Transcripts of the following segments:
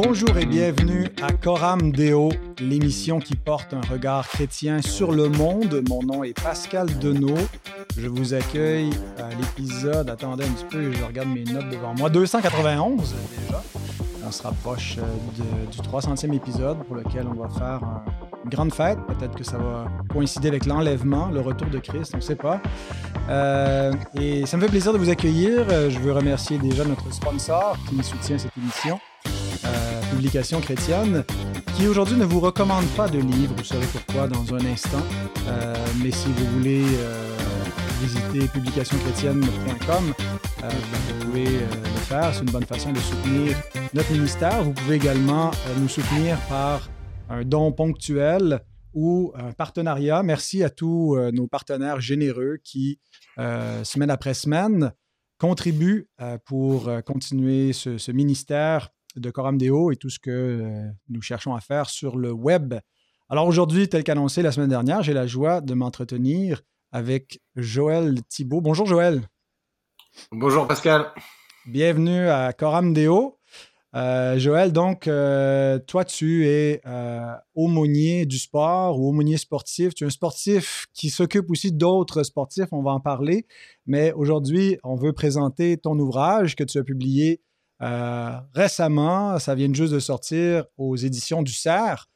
Bonjour et bienvenue à Coram Deo, l'émission qui porte un regard chrétien sur le monde. Mon nom est Pascal Denot. Je vous accueille à l'épisode, attendez un petit peu, je regarde mes notes devant moi, 291 déjà. On se rapproche euh, du 300e épisode pour lequel on va faire une grande fête. Peut-être que ça va coïncider avec l'enlèvement, le retour de Christ, on ne sait pas. Euh, et ça me fait plaisir de vous accueillir. Euh, je veux remercier déjà notre sponsor qui soutient cette émission, Publication chrétienne, qui aujourd'hui ne vous recommande pas de livre. Vous saurez pourquoi dans un instant. mais si vous voulez visiter publicationchrétienne.com. Euh, vous pouvez euh, le faire. C'est une bonne façon de soutenir notre ministère. Vous pouvez également euh, nous soutenir par un don ponctuel ou un partenariat. Merci à tous nos partenaires généreux qui, semaine après semaine, contribuent pour continuer ce, ministère de Coram Deo et tout ce que nous cherchons à faire sur le web. Alors aujourd'hui, tel qu'annoncé la semaine dernière, j'ai la joie de m'entretenir avec Joël Thibault. Bonjour Joël. Bonjour Pascal. Bienvenue à Coram Deo. Euh, Joël, donc, euh, toi, tu es euh, aumônier du sport ou aumônier sportif. Tu es un sportif qui s'occupe aussi d'autres sportifs, on va en parler. Mais aujourd'hui, on veut présenter ton ouvrage que tu as publié récemment. Ça vient juste de sortir aux éditions du CERF.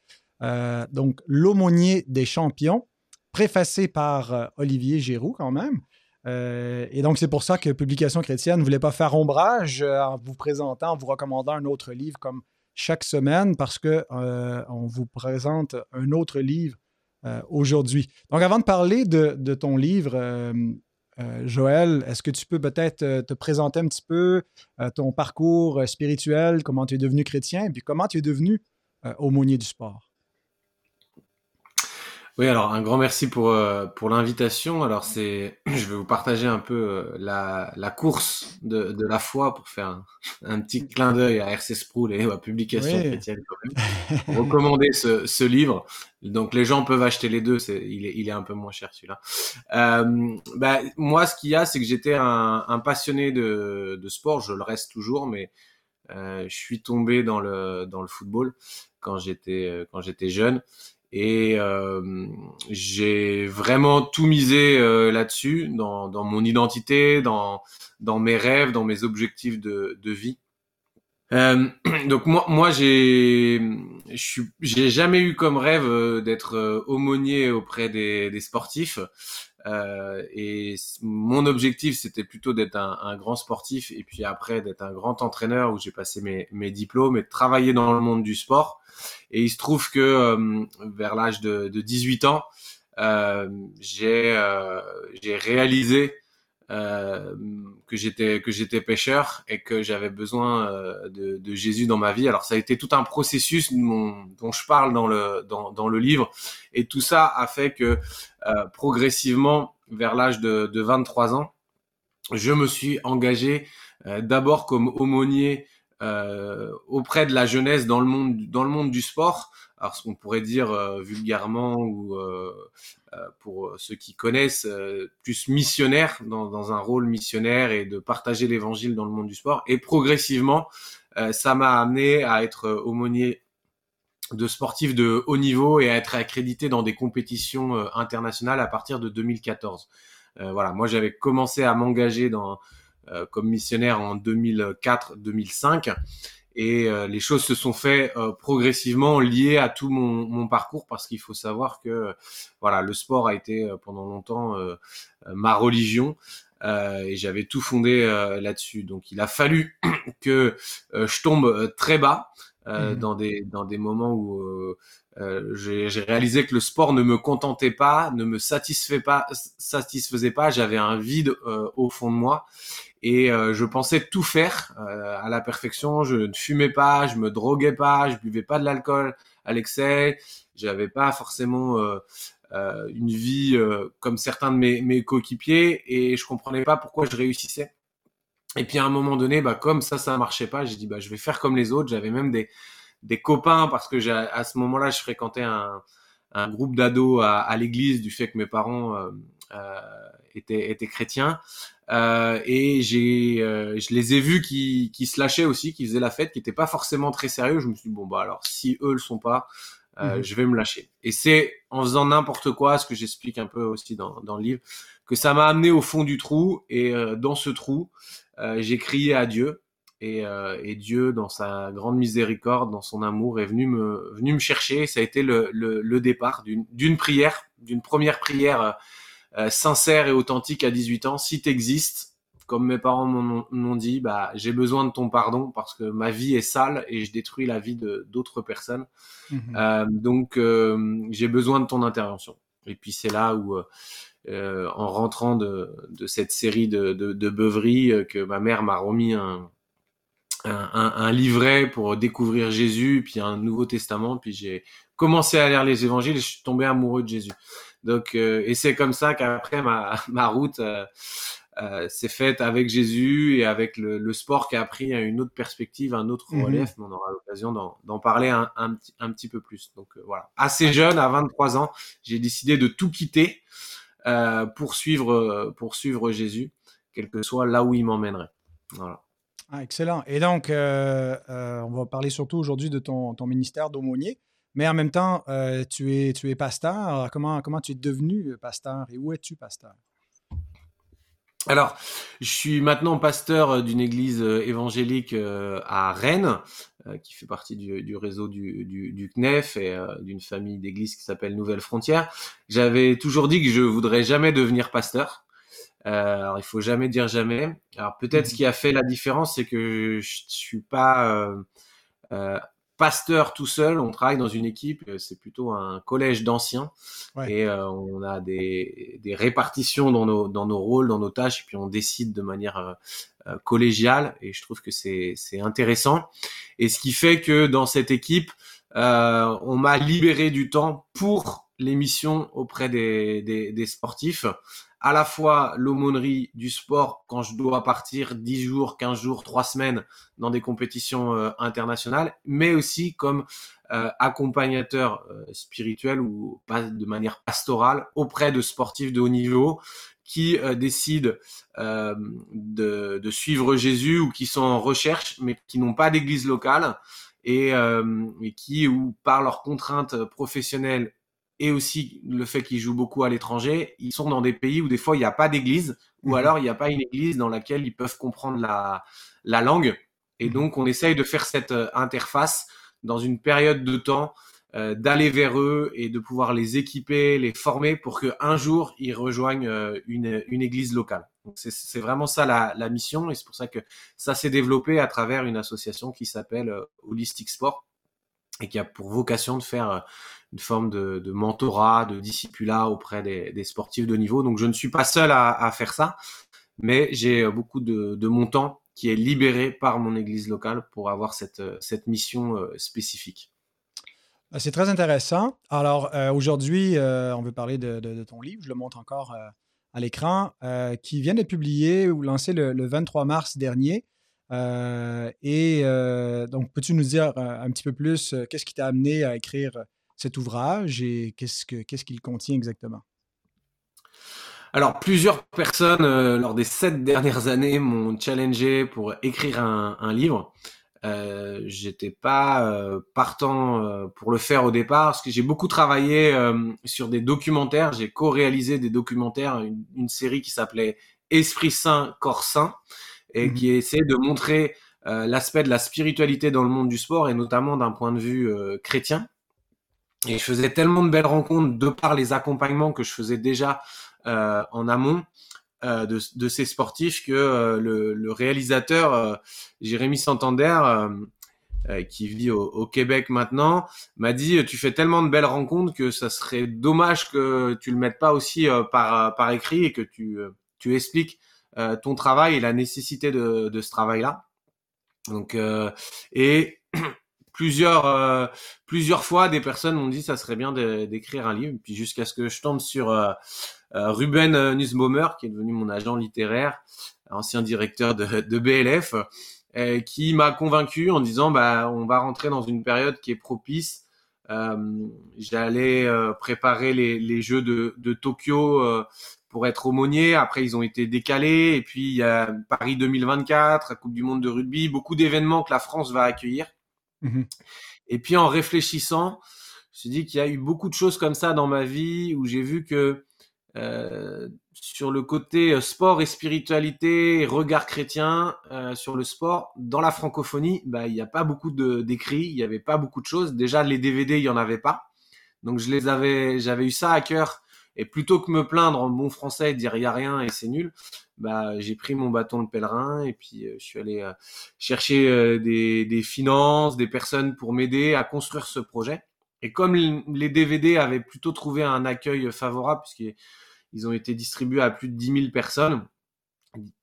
donc, L'aumônier des champions préfacé par euh, Olivier Giroux quand même. Euh, et donc, c'est pour ça que Publication chrétienne ne voulait pas faire ombrage euh, en vous présentant, en vous recommandant un autre livre comme chaque semaine, parce qu'on on vous présente un autre livre aujourd'hui. Donc, avant de parler de, ton livre, Joël, est-ce que tu peux peut-être te présenter un petit peu ton parcours spirituel, comment tu es devenu chrétien, et puis comment tu es devenu aumônier du sport? Oui, alors un grand merci pour euh, pour l'invitation. Alors c'est, je vais vous partager un peu euh, la, la course de, de la foi pour faire un, un petit clin d'œil à RC Sproul et à Publication chrétienne quand même. Recommander ce, ce livre. Donc les gens peuvent acheter les deux. C'est, il est il est un peu moins cher celui-là. Euh, bah, moi, ce qu'il y a, c'est que j'étais un, un passionné de de sport. Je le reste toujours, mais euh, je suis tombé dans le dans le football quand j'étais euh, quand j'étais jeune et euh, j'ai vraiment tout misé euh, là-dessus, dans, dans, mon identité, dans, dans mes rêves, dans mes objectifs de, de vie. Euh, donc moi, moi j'ai, jamais eu comme rêve euh, d'être euh, aumônier auprès des, des sportifs. Euh, et mon objectif, c'était plutôt d'être un, un, grand sportif et puis après d'être un grand entraîneur où j'ai passé mes, mes, diplômes et de travailler dans le monde du sport. Et il se trouve que euh, vers l'âge de, de, 18 ans, euh, j'ai euh, j'ai réalisé que j'étais pêcheur et que j'avais besoin de, Jésus dans ma vie. Alors ça a été tout un processus dont, je parle dans le dans, dans, le livre et tout ça a fait que progressivement vers l'âge de, de 23 ans, je me suis engagé d'abord comme aumônier auprès de la jeunesse dans le monde dans le monde du sport. Alors ce qu'on pourrait dire euh, vulgairement ou euh, pour ceux qui connaissent plus missionnaire dans, un rôle missionnaire et de partager l'évangile dans le monde du sport. Et progressivement, ça m'a amené à être aumônier de sportifs de haut niveau et à être accrédité dans des compétitions internationales à partir de 2014. voilà, moi j'avais commencé à m'engager dans euh, comme missionnaire en 2004-2005 et euh, les choses se sont fait euh, progressivement liées à tout mon, mon parcours parce qu'il faut savoir que voilà le sport a été pendant longtemps ma religion et j'avais tout fondé là-dessus. Donc il a fallu que je tombe très bas mmh. dans des dans des moments où j'ai réalisé que le sport ne me contentait pas, ne me satisfaisait pas, satisfaisait pas. J'avais un vide au fond de moi et euh, je pensais tout faire euh, à la perfection. Je ne fumais pas, je me droguais pas, je buvais pas de l'alcool à l'excès. J'avais pas forcément euh, une vie comme certains de mes, mes coéquipiers et je comprenais pas pourquoi je réussissais. Et puis à un moment donné, bah comme ça, ça marchait pas, j'ai dit bah je vais faire comme les autres. J'avais même des des copains parce que à ce moment-là, je fréquentais un, un groupe d'ados à, à l'église du fait que mes parents euh, étaient, étaient chrétiens. Euh, et j'ai, euh, je les ai vus qui, qui se lâchaient aussi, qui faisaient la fête, qui n'étaient pas forcément très sérieux. Je me suis dit bon bah alors si eux le sont pas, euh, mhm. je vais me lâcher. Et c'est en faisant n'importe quoi, ce que j'explique un peu aussi dans, dans le livre, que ça m'a amené au fond du trou. Et euh, dans ce trou, euh, j'ai crié à Dieu. Et, et, Dieu, dans sa grande miséricorde, dans son amour, est venu me, venu me chercher. Ça a été le, le, le départ d'une prière, d'une première prière euh, sincère et authentique à 18 ans. Si tu existes, comme mes parents m'ont dit, bah, j'ai besoin de ton pardon parce que ma vie est sale et je détruis la vie de d'autres personnes. Mhm. Euh, donc, euh, j'ai besoin de ton intervention. Et puis c'est là où, euh, en rentrant de, de, cette série de, de, de beuveries, que ma mère m'a remis un, un, un, livret pour découvrir Jésus, puis un Nouveau Testament, puis j'ai commencé à lire les évangiles et je suis tombé amoureux de Jésus. Donc, euh, et c'est comme ça qu'après ma, ma route euh, euh, s'est faite avec Jésus et avec le, le, sport qui a pris une autre perspective, un autre mhm. relève. Mais on aura l'occasion d'en parler un, un, un, petit peu plus. Donc voilà, assez jeune, à 23 ans, j'ai décidé de tout quitter pour suivre, pour suivre Jésus, quel que soit là où il m'emmènerait. Voilà. Ah, excellent. Et donc, on va parler surtout aujourd'hui de ton, ton ministère d'aumônier. Mais en même temps, euh, tu, es, tu es pasteur. comment, comment tu es devenu euh, pasteur et où es-tu pasteur? Alors, je suis maintenant pasteur euh, d'une église évangélique à Rennes, qui fait partie du, réseau du, du, CNEF et d'une famille d'églises qui s'appelle Nouvelle Frontière. J'avais toujours dit que je voudrais jamais devenir pasteur. alors, il faut jamais dire jamais. Alors, peut-être ce mmh. qui a fait la différence, c'est que je, je suis pas pasteur tout seul, on travaille dans une équipe, euh, c'est plutôt un collège d'anciens. Et euh, on a des, des, répartitions dans nos, dans nos rôles, dans nos tâches et puis on décide de manière euh, collégiale et je trouve que c'est intéressant. Et ce qui fait que dans cette équipe, on m'a libéré du temps pour les missions auprès des, des, des sportifs à la fois l'aumônerie du sport quand je dois partir 10 jours, 15 jours, 3 semaines dans des compétitions euh, internationales, mais aussi comme euh, accompagnateur euh, spirituel ou pas de manière pastorale auprès de sportifs de haut niveau qui décident de, suivre Jésus ou qui sont en recherche mais qui n'ont pas d'église locale et, et qui ou par leurs contraintes professionnelles et aussi le fait qu'ils jouent beaucoup à l'étranger, ils sont dans des pays où des fois il n'y a pas d'église, ou mhm. alors il n'y a pas une église dans laquelle ils peuvent comprendre la, la langue. Et mhm. donc on essaye de faire cette euh, interface dans une période de temps, euh, d'aller vers eux et de pouvoir les équiper, les former pour qu'un jour ils rejoignent euh, une, une église locale. C'est vraiment ça la, la mission et c'est pour ça que ça s'est développé à travers une association qui s'appelle Holistic Sport et qui a pour vocation de faire une forme de, mentorat, de discipulat auprès des, sportifs de niveau. Donc je ne suis pas seul à, faire ça, mais j'ai beaucoup de, de, mon temps qui est libéré par mon église locale pour avoir cette, cette mission euh, spécifique. C'est très intéressant. Alors euh, aujourd'hui, euh, on veut parler de, de, ton livre, je le montre encore à l'écran, qui vient d'être publié ou lancé le, le 23 mars dernier. Et donc, peux-tu nous dire un petit peu plus qu'est-ce qui t'a amené à écrire cet ouvrage et qu'est-ce qu'il ce qu'il contient exactement? Alors, plusieurs personnes, euh, lors des sept dernières années, m'ont challengé pour écrire un, livre. Euh, J'étais pas euh, partant euh, pour le faire au départ parce que j'ai beaucoup travaillé sur des documentaires. J'ai co-réalisé des documentaires, une série qui s'appelait Esprit Saint, Corps Saint, et mmh qui essayait de montrer l'aspect de la spiritualité dans le monde du sport et notamment d'un point de vue chrétien. Et je faisais tellement de belles rencontres de par les accompagnements que je faisais déjà euh, en amont euh, de, de, ces sportifs que euh, le, le, réalisateur euh, Jérémy Santander, euh, qui vit au, au, Québec maintenant, m'a dit tu fais tellement de belles rencontres que ça serait dommage que tu le mettes pas aussi par, par écrit et que tu, tu expliques ton travail et la nécessité de, de ce travail-là. Donc et plusieurs euh, plusieurs fois des personnes m'ont dit ça serait bien d'écrire un livre puis jusqu'à ce que je tombe sur euh, euh, Ruben Nussbaumer qui est devenu mon agent littéraire ancien directeur de, de BLF qui m'a convaincu en disant bah on va rentrer dans une période qui est propice j'allais préparer les, les jeux de, de Tokyo pour être aumônier. Après, ils ont été décalés. Et puis, il y a Paris 2024, la Coupe du Monde de rugby, beaucoup d'événements que la France va accueillir. Mhm. Et puis, en réfléchissant, je me suis dit qu'il y a eu beaucoup de choses comme ça dans ma vie où j'ai vu que euh, sur le côté euh, sport et spiritualité, regard chrétien euh, sur le sport, dans la francophonie, bah, il n'y a pas beaucoup d'écrits, il n'y avait pas beaucoup de choses. Déjà, les DVD, il n'y en avait pas. Donc, je les avais, j'avais eu ça à cœur. Et plutôt que me plaindre en bon français et dire il rien et c'est nul, bah, j'ai pris mon bâton de pèlerin et puis je suis allé chercher des, des finances, des personnes pour m'aider à construire ce projet. Et comme les DVD avaient plutôt trouvé un accueil favorable, puisque ils ont été distribués à plus de 10 000 personnes.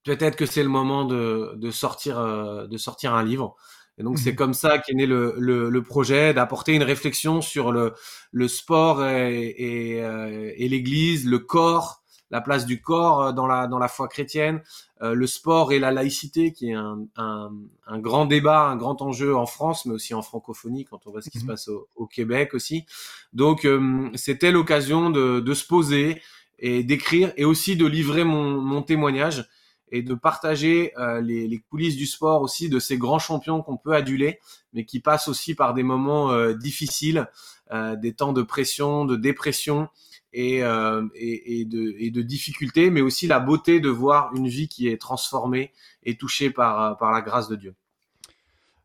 Peut-être que c'est le moment euh, de sortir un livre. Et donc, c'est mhm. comme ça qu'est né le, le, le projet d'apporter une réflexion sur le, le sport et, et, euh, et l'Église, le corps, la place du corps euh, dans la, dans la foi chrétienne, le sport et la laïcité, qui est un, un, un, grand débat, un grand enjeu en France, mais aussi en francophonie, quand on voit ce qui se mhm. passe au, au, Québec aussi. Donc, c'était l'occasion de, de se poser et d'écrire et aussi de livrer mon, mon témoignage et de partager euh, les, coulisses du sport aussi de ces grands champions qu'on peut aduler, mais qui passent aussi par des moments euh, difficiles, euh, des temps de pression, de dépression et, de, et difficultés, mais aussi la beauté de voir une vie qui est transformée et touchée par, la grâce de Dieu.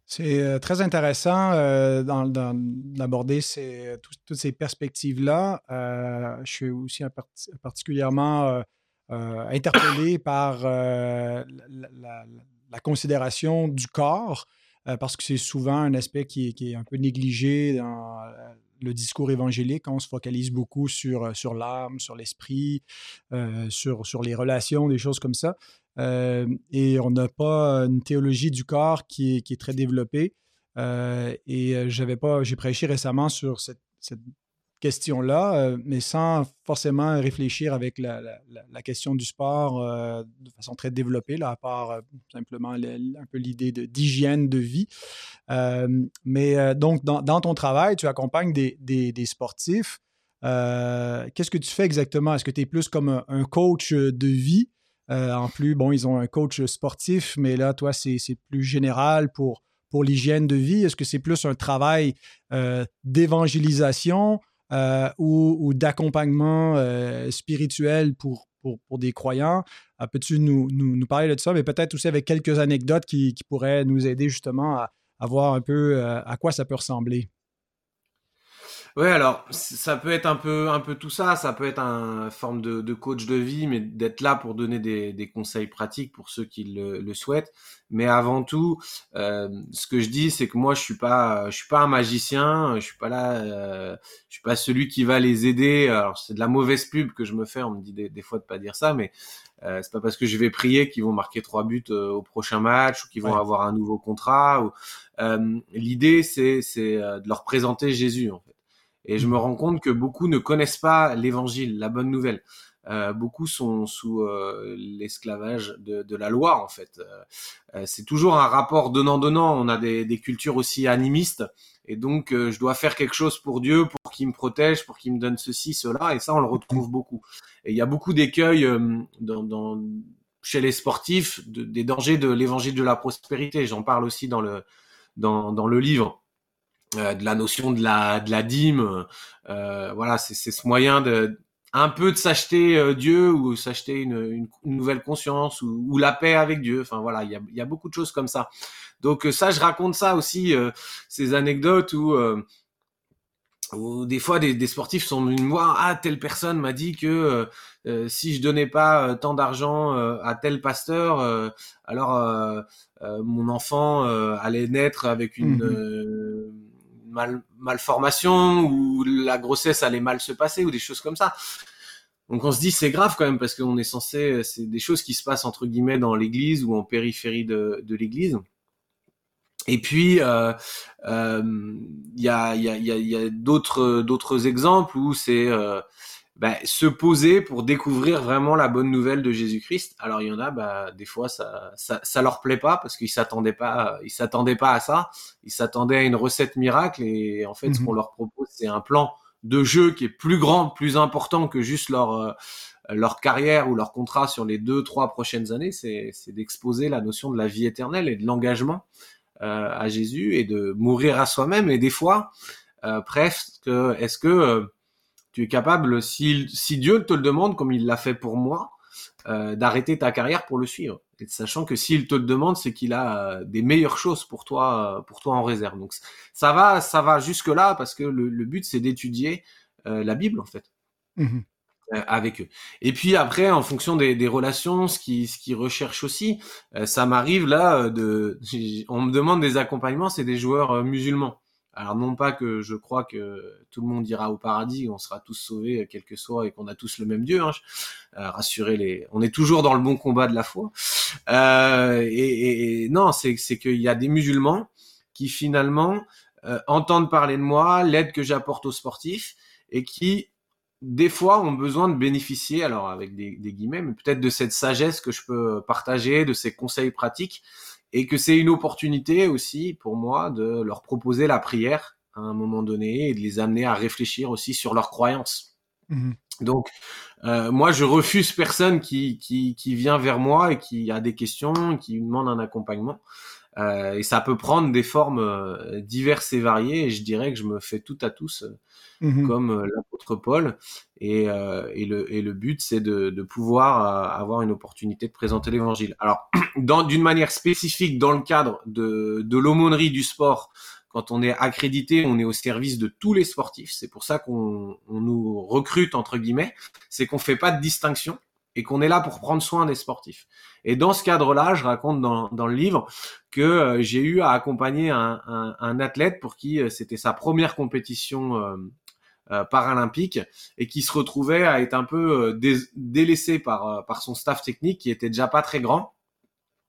C'est très intéressant d'aborder toutes ces perspectives-là. Je suis aussi particulièrement interpellé par la, considération du corps, parce que c'est souvent un aspect qui, est un peu négligé dans le discours évangélique. On se focalise beaucoup sur, sur l'âme, sur l'esprit, sur, sur les relations, des choses comme ça. Euh, et on n'a pas une théologie du corps qui est, très développée. Euh, et euh, j'avais pas, j'ai prêché récemment sur cette, question-là, mais sans forcément réfléchir avec la, question du sport de façon très développée, là, à part simplement un peu l'idée d'hygiène de, vie. mais donc, dans, ton travail, tu accompagnes des, sportifs. Qu'est-ce que tu fais exactement? Est-ce que tu es plus comme un coach de vie? Euh, en plus, bon, ils ont un coach sportif, mais là, toi, c'est plus général pour, l'hygiène de vie. Est-ce que c'est plus un travail euh, d'évangélisation? Euh, ou, d'accompagnement spirituel pour, pour, des croyants? Peux-tu nous, nous, parler de ça, mais peut-être aussi avec quelques anecdotes qui, qui, pourraient nous aider justement à, à voir un peu à quoi ça peut ressembler? Ouais, alors ça peut être un peu un peu tout ça. Ça peut être un forme de, de coach de vie, mais d'être là pour donner des, des, conseils pratiques pour ceux qui le, le souhaitent. Mais avant tout, euh, ce que je dis, c'est que moi je suis pas je suis pas un magicien. Je suis pas là. Euh, je suis pas celui qui va les aider. Alors c'est de la mauvaise pub que je me fais. On me dit des, des fois de pas dire ça, mais euh, c'est pas parce que je vais prier qu'ils vont marquer trois buts euh, au prochain match ou qu'ils vont avoir un nouveau contrat. Ou, euh, L'idée c'est c'est euh, de leur présenter Jésus en fait. Et je me rends compte que beaucoup ne connaissent pas l'évangile, la bonne nouvelle. Euh, beaucoup sont sous euh, l'esclavage de, la loi en fait. Euh, c'est toujours un rapport donnant-donnant. On a des, cultures aussi animistes et donc je dois faire quelque chose pour Dieu, pour qu'il me protège, pour qu'il me donne ceci, cela. Et ça, on le retrouve beaucoup. Et il y a beaucoup d'écueils chez les sportifs de, des dangers de l'évangile de la prospérité. J'en parle aussi dans le dans le livre. Euh, de la notion de la de la dîme. Euh, voilà, c'est ce moyen de un peu de s'acheter euh, Dieu ou s'acheter une, une, nouvelle conscience ou, ou, la paix avec Dieu. Enfin voilà, il y a, y a, beaucoup de choses comme ça. Donc ça, je raconte ça aussi, ces anecdotes où, où des fois des, des, sportifs sont venus me voir. Ah, telle personne m'a dit que si je donnais pas tant d'argent à tel pasteur, alors mon enfant allait naître avec une mmh mal, malformation ou la grossesse allait mal se passer ou des choses comme ça. Donc on se dit c'est grave quand même parce qu'on est censé, c'est des choses qui se passent entre guillemets dans l'église ou en périphérie de, de l'église. Et puis euh, euh, il y a, y a, y a d'autres d'autres exemples où c'est euh, bah, se poser pour découvrir vraiment la bonne nouvelle de Jésus-Christ. Alors il y en a, bah, des fois ça, ça, ça leur plaît pas parce qu'ils s'attendaient pas, ils s'attendaient pas à ça. Ils s'attendaient à une recette miracle et en fait ce mhm. qu'on leur propose c'est un plan de jeu qui est plus grand, plus important que juste leur euh, leur carrière ou leur contrat sur les deux, trois prochaines années, c'est d'exposer la notion de la vie éternelle et de l'engagement euh, à Jésus et de mourir à soi-même. Et des fois, euh, presque, est-ce que euh, tu es capable, si, si Dieu te le demande, comme il l'a fait pour moi, euh, d'arrêter ta carrière pour le suivre, et sachant que s'il te le demande, c'est qu'il a des meilleures choses pour toi, pour toi en réserve. Donc ça va, ça va jusque là parce que le, le but c'est d'étudier la Bible en fait. Mmh euh, avec eux. Et puis après, en fonction des, des relations, ce qui ce qu'ils recherchent aussi, euh, ça m'arrive là euh, de, on me demande des accompagnements, c'est des joueurs musulmans. Alors non pas que je crois que tout le monde ira au paradis, on sera tous sauvés quel que soit et qu'on a tous le même Dieu. Hein. rassurer les, on est toujours dans le bon combat de la foi. Et, et, non, c'est qu'il y a des musulmans qui finalement entendent parler de moi, l'aide que j'apporte aux sportifs et qui des fois ont besoin de bénéficier, alors avec des, guillemets, mais peut-être de cette sagesse que je peux partager, de ces conseils pratiques, et que c'est une opportunité aussi pour moi de leur proposer la prière à un moment donné et de les amener à réfléchir aussi sur leurs croyances. Mmh Donc, euh, moi, je refuse personne qui, qui, qui vient vers moi et qui a des questions, qui demande un accompagnement. Euh, et ça peut prendre des formes euh, diverses et variées. Et je dirais que je me fais tout à tous euh, mmh comme l'apôtre Paul. Et, et, le, et le but, c'est de, de pouvoir avoir une opportunité de présenter l'évangile. Alors, d'une manière spécifique, dans le cadre de, de l'aumônerie du sport, quand on est accrédité, on est au service de tous les sportifs. C'est pour ça qu'on on nous recrute entre guillemets. C'est qu'on fait pas de distinction et qu'on est là pour prendre soin des sportifs. Et dans ce cadre-là, je raconte dans, dans le livre que euh, j'ai eu à accompagner un, un, un athlète pour qui euh, c'était sa première compétition euh, paralympique et qui se retrouvait à être un peu délaissé par, par son staff technique qui était déjà pas très grand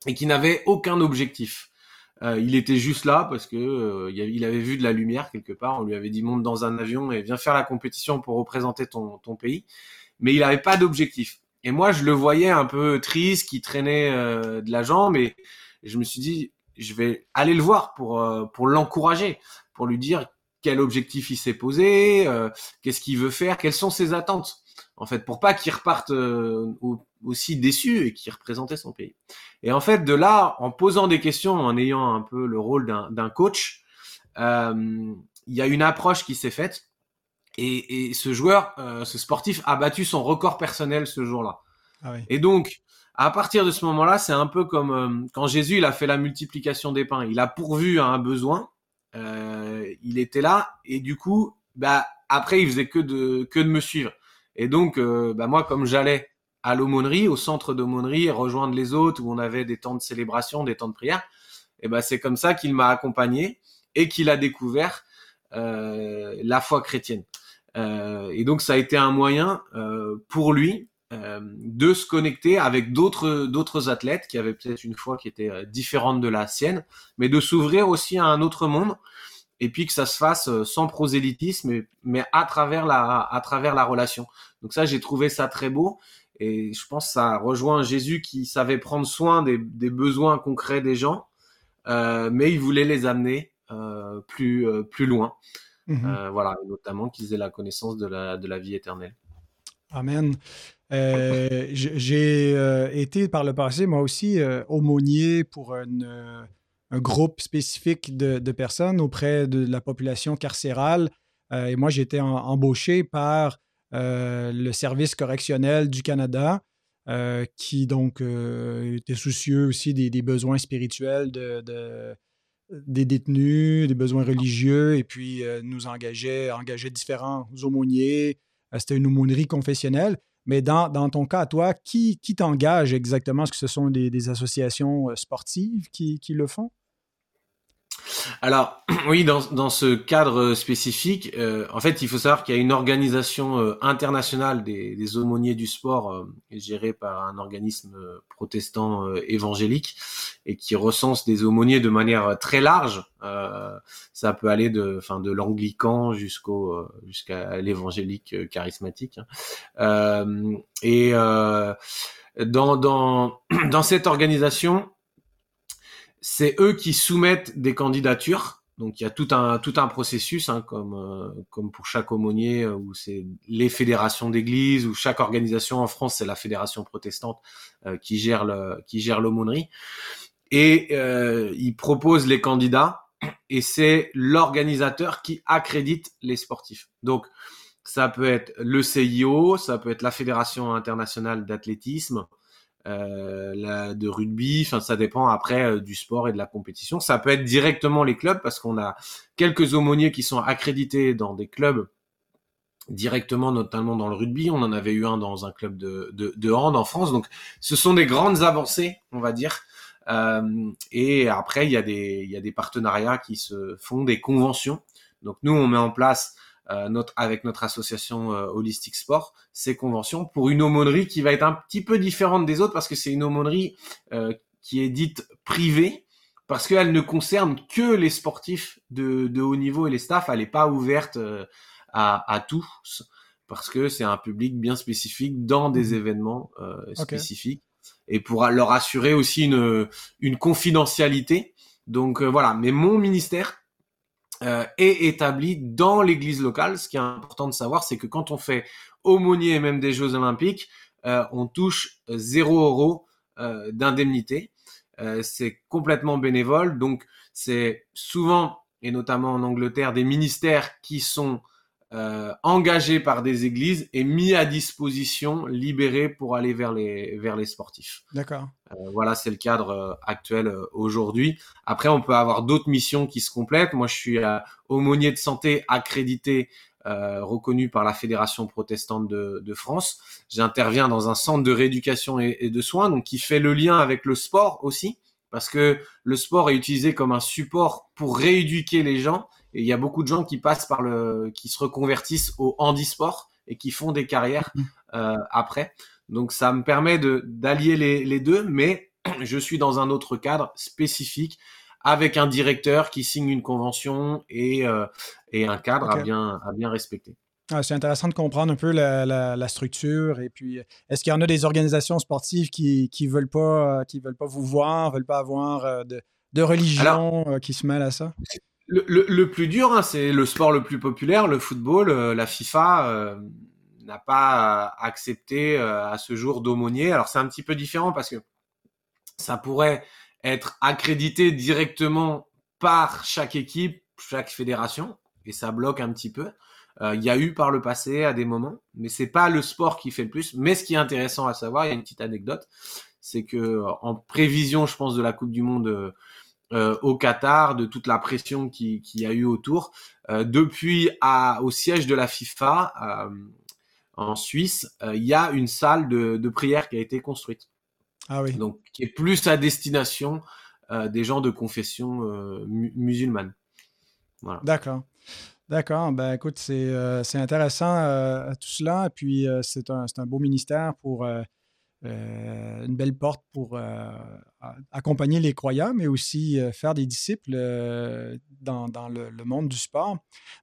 et qui n'avait aucun objectif. il était juste là parce que il avait vu de la lumière quelque part. On lui avait dit monte dans un avion et viens faire la compétition pour représenter ton, ton pays. Mais il n'avait pas d'objectif. Et moi, je le voyais un peu triste, qui traînait euh, de la jambe, et je me suis dit, je vais aller le voir pour euh, pour l'encourager, pour lui dire quel objectif il s'est posé, euh, qu'est-ce qu'il veut faire, quelles sont ses attentes, en fait, pour pas qu'il reparte aussi déçu et qu'il représentait son pays. Et en fait, de là, en posant des questions, en ayant un peu le rôle d'un coach, il y a une approche qui s'est faite et, et ce joueur, euh, ce sportif, a battu son record personnel ce jour-là. Ah oui. Et donc, à partir de ce moment-là, c'est un peu comme euh, quand Jésus il a fait la multiplication des pains. Il a pourvu à un besoin. Euh, il était là et du coup, bah après, il faisait que de que de me suivre. Et donc, euh, bah moi, comme j'allais à l'aumônerie, au centre d'aumônerie, rejoindre les autres où on avait des temps de célébration, des temps de prière, et ben c'est comme ça qu'il m'a accompagné et qu'il a découvert euh, la foi chrétienne. Euh, et donc ça a été un moyen euh, pour lui euh, de se connecter avec d'autres d'autres athlètes qui avaient peut-être une foi qui était différente de la sienne, mais de s'ouvrir aussi à un autre monde et puis que ça se fasse sans prosélytisme, mais, à travers la à travers la relation. Donc ça, j'ai trouvé ça très beau et je pense que ça rejoint Jésus qui savait prendre soin des, des besoins concrets des gens, euh, mais il voulait les amener euh, plus plus loin. Mmh voilà, notamment qu'ils aient la connaissance de la, de la vie éternelle. Amen. Euh, j'ai euh, été par le passé, moi aussi, aumônier pour un groupe spécifique de, de, personnes auprès de la population carcérale. et moi, été embauché par le service correctionnel du Canada, qui donc était soucieux aussi des, des besoins spirituels de, de des détenus, des besoins religieux, et puis euh, nous engageait, engageait différents aumôniers. Euh, c'était une aumônerie confessionnelle. Mais dans, dans, ton cas, toi, qui, qui t'engage exactement? Est-ce que ce sont des, des associations euh, sportives qui, qui le font? Alors oui, dans, dans ce cadre spécifique, euh, en fait, il faut savoir qu'il y a une organisation euh, internationale des, des, aumôniers du sport euh, gérée par un organisme euh, protestant évangélique et qui recense des aumôniers de manière très large. ça peut aller de, enfin, de l'anglican jusqu'au jusqu'à l'évangélique charismatique. Hein. et dans, dans, dans cette organisation, c'est eux qui soumettent des candidatures Donc il y a tout un tout un processus, hein, comme euh, comme pour chaque aumônier, euh, où c'est les fédérations d'églises, ou chaque organisation en France, c'est la fédération protestante euh, qui gère le qui gère l'aumônerie, et il propose les candidats, et c'est l'organisateur qui accrédite les sportifs. Donc ça peut être le CIO, ça peut être la fédération internationale d'athlétisme, euh, de rugby, enfin ça dépend après euh, du sport et de la compétition. Ça peut être directement les clubs parce qu'on a quelques aumôniers qui sont accrédités dans des clubs directement, notamment dans le rugby. On en avait eu un dans un club de, de, hand en France. Donc ce sont des grandes avancées, on va dire. Euh, et après, il y, a des, il y a des partenariats qui se font, des conventions. Donc nous, on met en place euh, notre, avec notre association euh, Holistic Sport, ces conventions pour une aumônerie qui va être un petit peu différente des autres parce que c'est une aumônerie euh, qui est dite privée parce qu'elle ne concerne que les sportifs de, de haut niveau et les staffs. Elle n'est pas ouverte à, à tous parce que c'est un public bien spécifique dans des mmh. événements spécifiques et pour leur assurer aussi une, une confidentialité. Donc voilà, mais mon ministère euh, est établi dans l'église locale. Ce qui est important de savoir, c'est que quand on fait aumônier et même des Jeux Olympiques, euh, on touche zéro euro euh, d'indemnité. c'est complètement bénévole, donc c'est souvent, et notamment en Angleterre, des ministères qui sont euh, engagé par des églises et mis à disposition, libéré pour aller vers les vers les sportifs. D'accord. Euh, voilà, c'est le cadre euh, actuel euh, aujourd'hui. Après, on peut avoir d'autres missions qui se complètent. Moi, je suis aumônier de santé accrédité, reconnu par la Fédération protestante de, de France. J'interviens dans un centre de rééducation et, et de soins, donc qui fait le lien avec le sport aussi, parce que le sport est utilisé comme un support pour rééduquer les gens et il y a beaucoup de gens qui passent par le, qui se reconvertissent au handisport et qui font des carrières mm. euh, après. Donc ça me permet de d'allier les, les deux, mais je suis dans un autre cadre spécifique avec un directeur qui signe une convention et, euh, et un cadre à, bien, à bien respecter. Ah, c'est intéressant de comprendre un peu la, la, structure. Et puis, est-ce qu'il y en a des organisations sportives qui ne veulent, pas, qui veulent pas vous voir, veulent pas avoir euh, de, de religion qui se mêlent à ça? Le, plus dur, hein, c'est le sport le plus populaire, le football. Euh, la FIFA euh, n'a pas accepté euh, à ce jour d'aumônier. Alors c'est un petit peu différent parce que ça pourrait être accrédité directement par chaque équipe, chaque fédération, et ça bloque un petit peu. Il y a eu par le passé à des moments, mais c'est pas le sport qui fait le plus. Mais ce qui est intéressant à savoir, il y a une petite anecdote, c'est que en prévision, je pense, de la Coupe du Monde euh, au Qatar, de toute la pression qui, qui a eu autour. Euh, depuis à, au siège de la FIFA euh, en Suisse, il y a une salle de, de, prière qui a été construite. Ah oui. Donc qui est plus à destination des gens de confession musulmane. Voilà. D'accord. D'accord. Ben écoute, c'est intéressant tout cela. Et puis c'est un, un, beau ministère pour euh, une belle porte pour euh, accompagner les croyants, mais aussi euh, faire des disciples dans, le, monde du sport.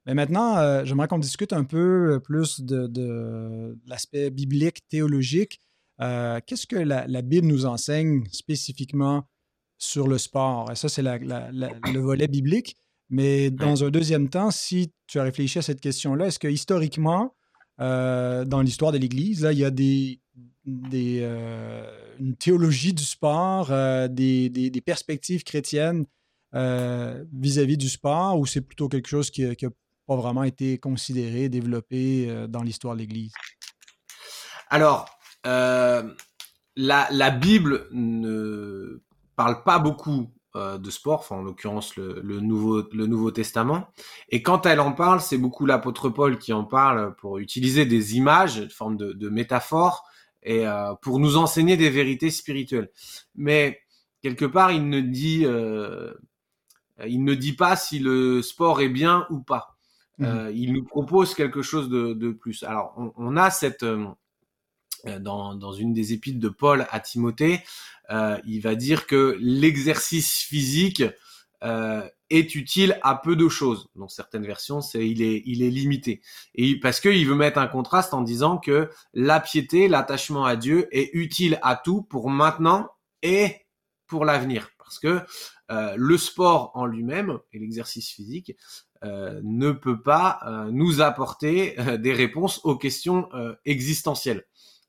Mais maintenant, j'aimerais qu'on discute un peu plus de, l'aspect biblique, théologique. Qu'est-ce que la, Bible nous enseigne spécifiquement sur le sport? Et ça, c'est le volet biblique. Mais dans un deuxième temps, si tu as réfléchi à cette question-là, est-ce que historiquement, dans l'histoire de l'Église, là, il y a des, des, euh, une théologie du sport, euh, des, des, perspectives chrétiennes euh, vis-à-vis du sport, ou c'est plutôt quelque chose qui n'a pas vraiment été considéré, développé dans l'histoire de l'Église? Alors, la, la, Bible ne parle pas beaucoup de sport, en l'occurrence le, le, Nouveau, le Nouveau Testament. Et quand elle en parle, c'est beaucoup l'apôtre Paul qui en parle pour utiliser des images, une forme de métaphore, et euh, pour nous enseigner des vérités spirituelles. Mais quelque part, il ne dit, euh, il ne dit pas si le sport est bien ou pas. Mmh. Euh, il nous propose quelque chose de, de plus. Alors, on, on a cette euh, dans, dans, une des épîtres de Paul à Timothée, euh, il va dire que l'exercice physique euh, est utile à peu de choses. Dans certaines versions, c'est il est il est limité. Et parce qu'il veut mettre un contraste en disant que la piété, l'attachement à Dieu est utile à tout pour maintenant et pour l'avenir. parce que le sport en lui-même et l'exercice physique ne peut pas nous apporter des réponses aux questions existentielles.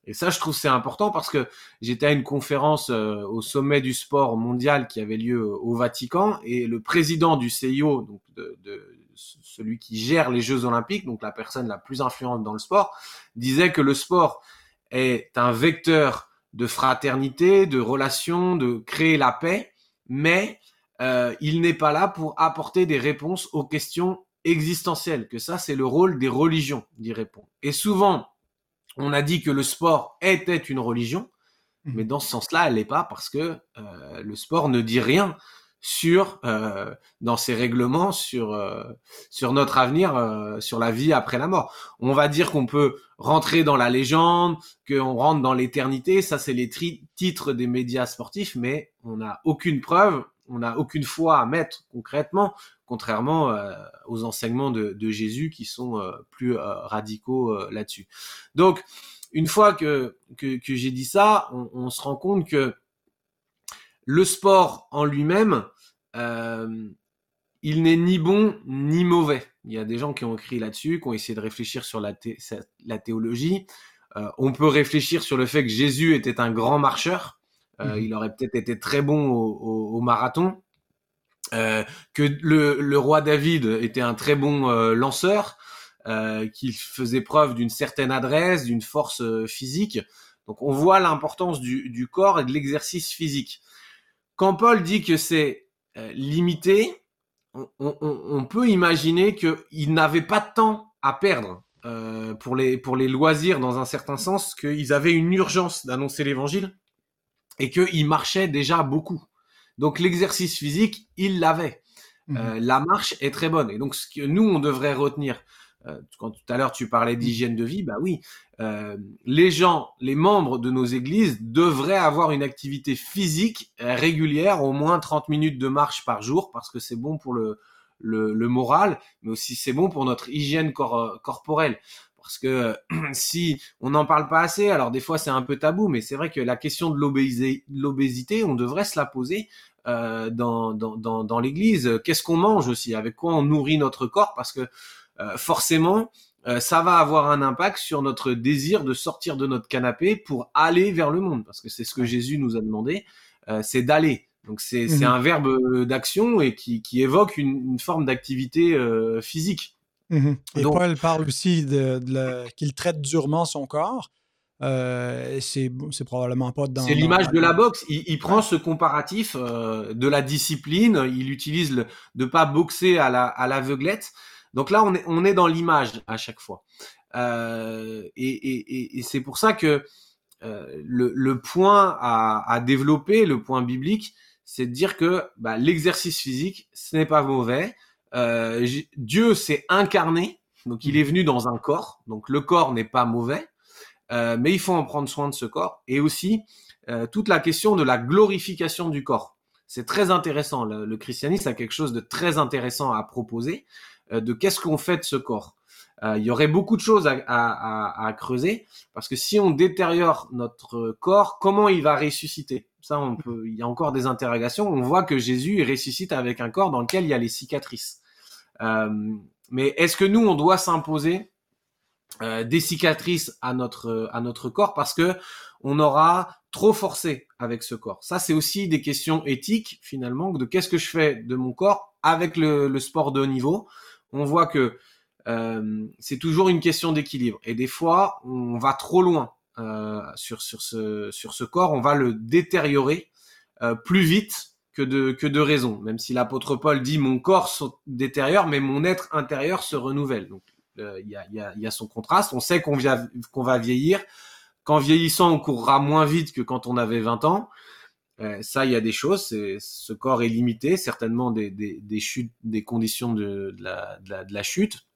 Et ça, je trouve c'est important parce que j'étais à une conférence au sommet du sport mondial qui avait lieu au Vatican et le président du CIO, donc de, de celui qui gère les Jeux Olympiques, donc la personne la plus influente dans le sport, disait que le sport est un vecteur de fraternité, de relation, de créer la paix, mais euh, il n'est pas là pour apporter des réponses aux questions existentielles, que ça c'est le rôle des religions d'y répondre. Et souvent, on a dit que le sport était une religion, mmh. mais dans ce sens-là, elle n'est pas parce que euh, le sport ne dit rien sur euh, dans ses règlements sur euh, sur notre avenir euh, sur la vie après la mort. On va dire qu'on peut rentrer dans la légende, qu'on rentre dans l'éternité, ça c'est les titres des médias sportifs mais on n'a aucune preuve, on n'a aucune foi à mettre concrètement contrairement aux enseignements de, Jésus qui sont plus radicaux là-dessus. Donc une fois que que, j'ai dit ça, on, se rend compte que le sport en lui-même, euh, il n'est ni bon ni mauvais. Il y a des gens qui ont écrit là-dessus, qui ont essayé de réfléchir sur la, théologie. Euh, on peut réfléchir sur le fait que Jésus était un grand marcheur. Euh, mhm. Il aurait peut-être été très bon au, marathon. que le, roi David était un très bon lanceur, qu'il faisait preuve d'une certaine adresse, d'une force physique. Donc on voit l'importance du, corps et de l'exercice physique. Quand Paul dit que c'est euh, limité, on, peut imaginer qu'il n'avait pas de temps à perdre euh, pour, les, pour les loisirs dans un certain sens, qu'ils avaient une urgence d'annoncer l'évangile et qu'ils marchaient déjà beaucoup. Donc l'exercice physique, il l'avait. Mmh euh, la marche est très bonne. Et donc ce que nous, on devrait retenir, euh, quand tout à l'heure tu parlais d'hygiène de vie, bah oui, euh, les gens, les membres de nos églises devraient avoir une activité physique régulière, au moins 30 minutes de marche par jour, parce que c'est bon pour le, le, moral, mais aussi c'est bon pour notre hygiène corporelle. Parce que si on n'en parle pas assez, alors des fois c'est un peu tabou, mais c'est vrai que la question de l'obésité, on devrait se la poser euh, dans, dans, dans, dans l'Église. Qu'est-ce qu'on mange aussi? Avec quoi on nourrit notre corps? Parce que euh, forcément, euh, ça va avoir un impact sur notre désir de sortir de notre canapé pour aller vers le monde, parce que c'est ce que Jésus nous a demandé, c'est d'aller. Donc c'est mhm. un verbe d'action et qui, évoque une, forme d'activité physique. Mhm. Et Paul parle aussi de, qu'il traite durement son corps. c'est probablement pas dans. C'est l'image de la boxe. Il, prend ce comparatif de la discipline. Il utilise le, de pas boxer à l'aveuglette. Donc là, on est, on est dans l'image à chaque fois. Euh, et, et, et c'est pour ça que euh, le, le, point à, à, développer, le point biblique, c'est de dire que bah, l'exercice physique, ce n'est pas mauvais. Euh, Dieu s'est incarné, donc il est venu dans un corps, donc le corps n'est pas mauvais, euh, mais il faut en prendre soin de ce corps. Et aussi euh, toute la question de la glorification du corps. C'est très intéressant. Le, le, christianisme a quelque chose de très intéressant à proposer. Euh, de qu'est-ce qu'on fait de ce corps. Euh, il y aurait beaucoup de choses à, creuser parce que si on détériore notre corps, comment il va ressusciter? Ça, on peut. Il y a encore des interrogations. On voit que Jésus ressuscite avec un corps dans lequel il y a les cicatrices. Euh, mais est-ce que nous, on doit s'imposer des cicatrices à notre à notre corps parce que on aura trop forcé avec ce corps? Ça, c'est aussi des questions éthiques finalement de qu'est-ce que je fais de mon corps avec le, le sport de haut niveau? On voit que euh, c'est toujours une question d'équilibre. Et des fois, on va trop loin euh, sur, sur, ce, sur ce corps, on va le détériorer euh, plus vite que de, que de raison. Même si l'apôtre Paul dit mon corps se détériore, mais mon être intérieur se renouvelle. Donc il y, a, y, y, a, son contraste. On sait qu'on qu'on va vieillir. Qu'en vieillissant, on courra moins vite que quand on avait 20 ans. Ça, il y a des choses. Ce corps est limité, certainement des, des, des chutes, des conditions de, la, de la, chute.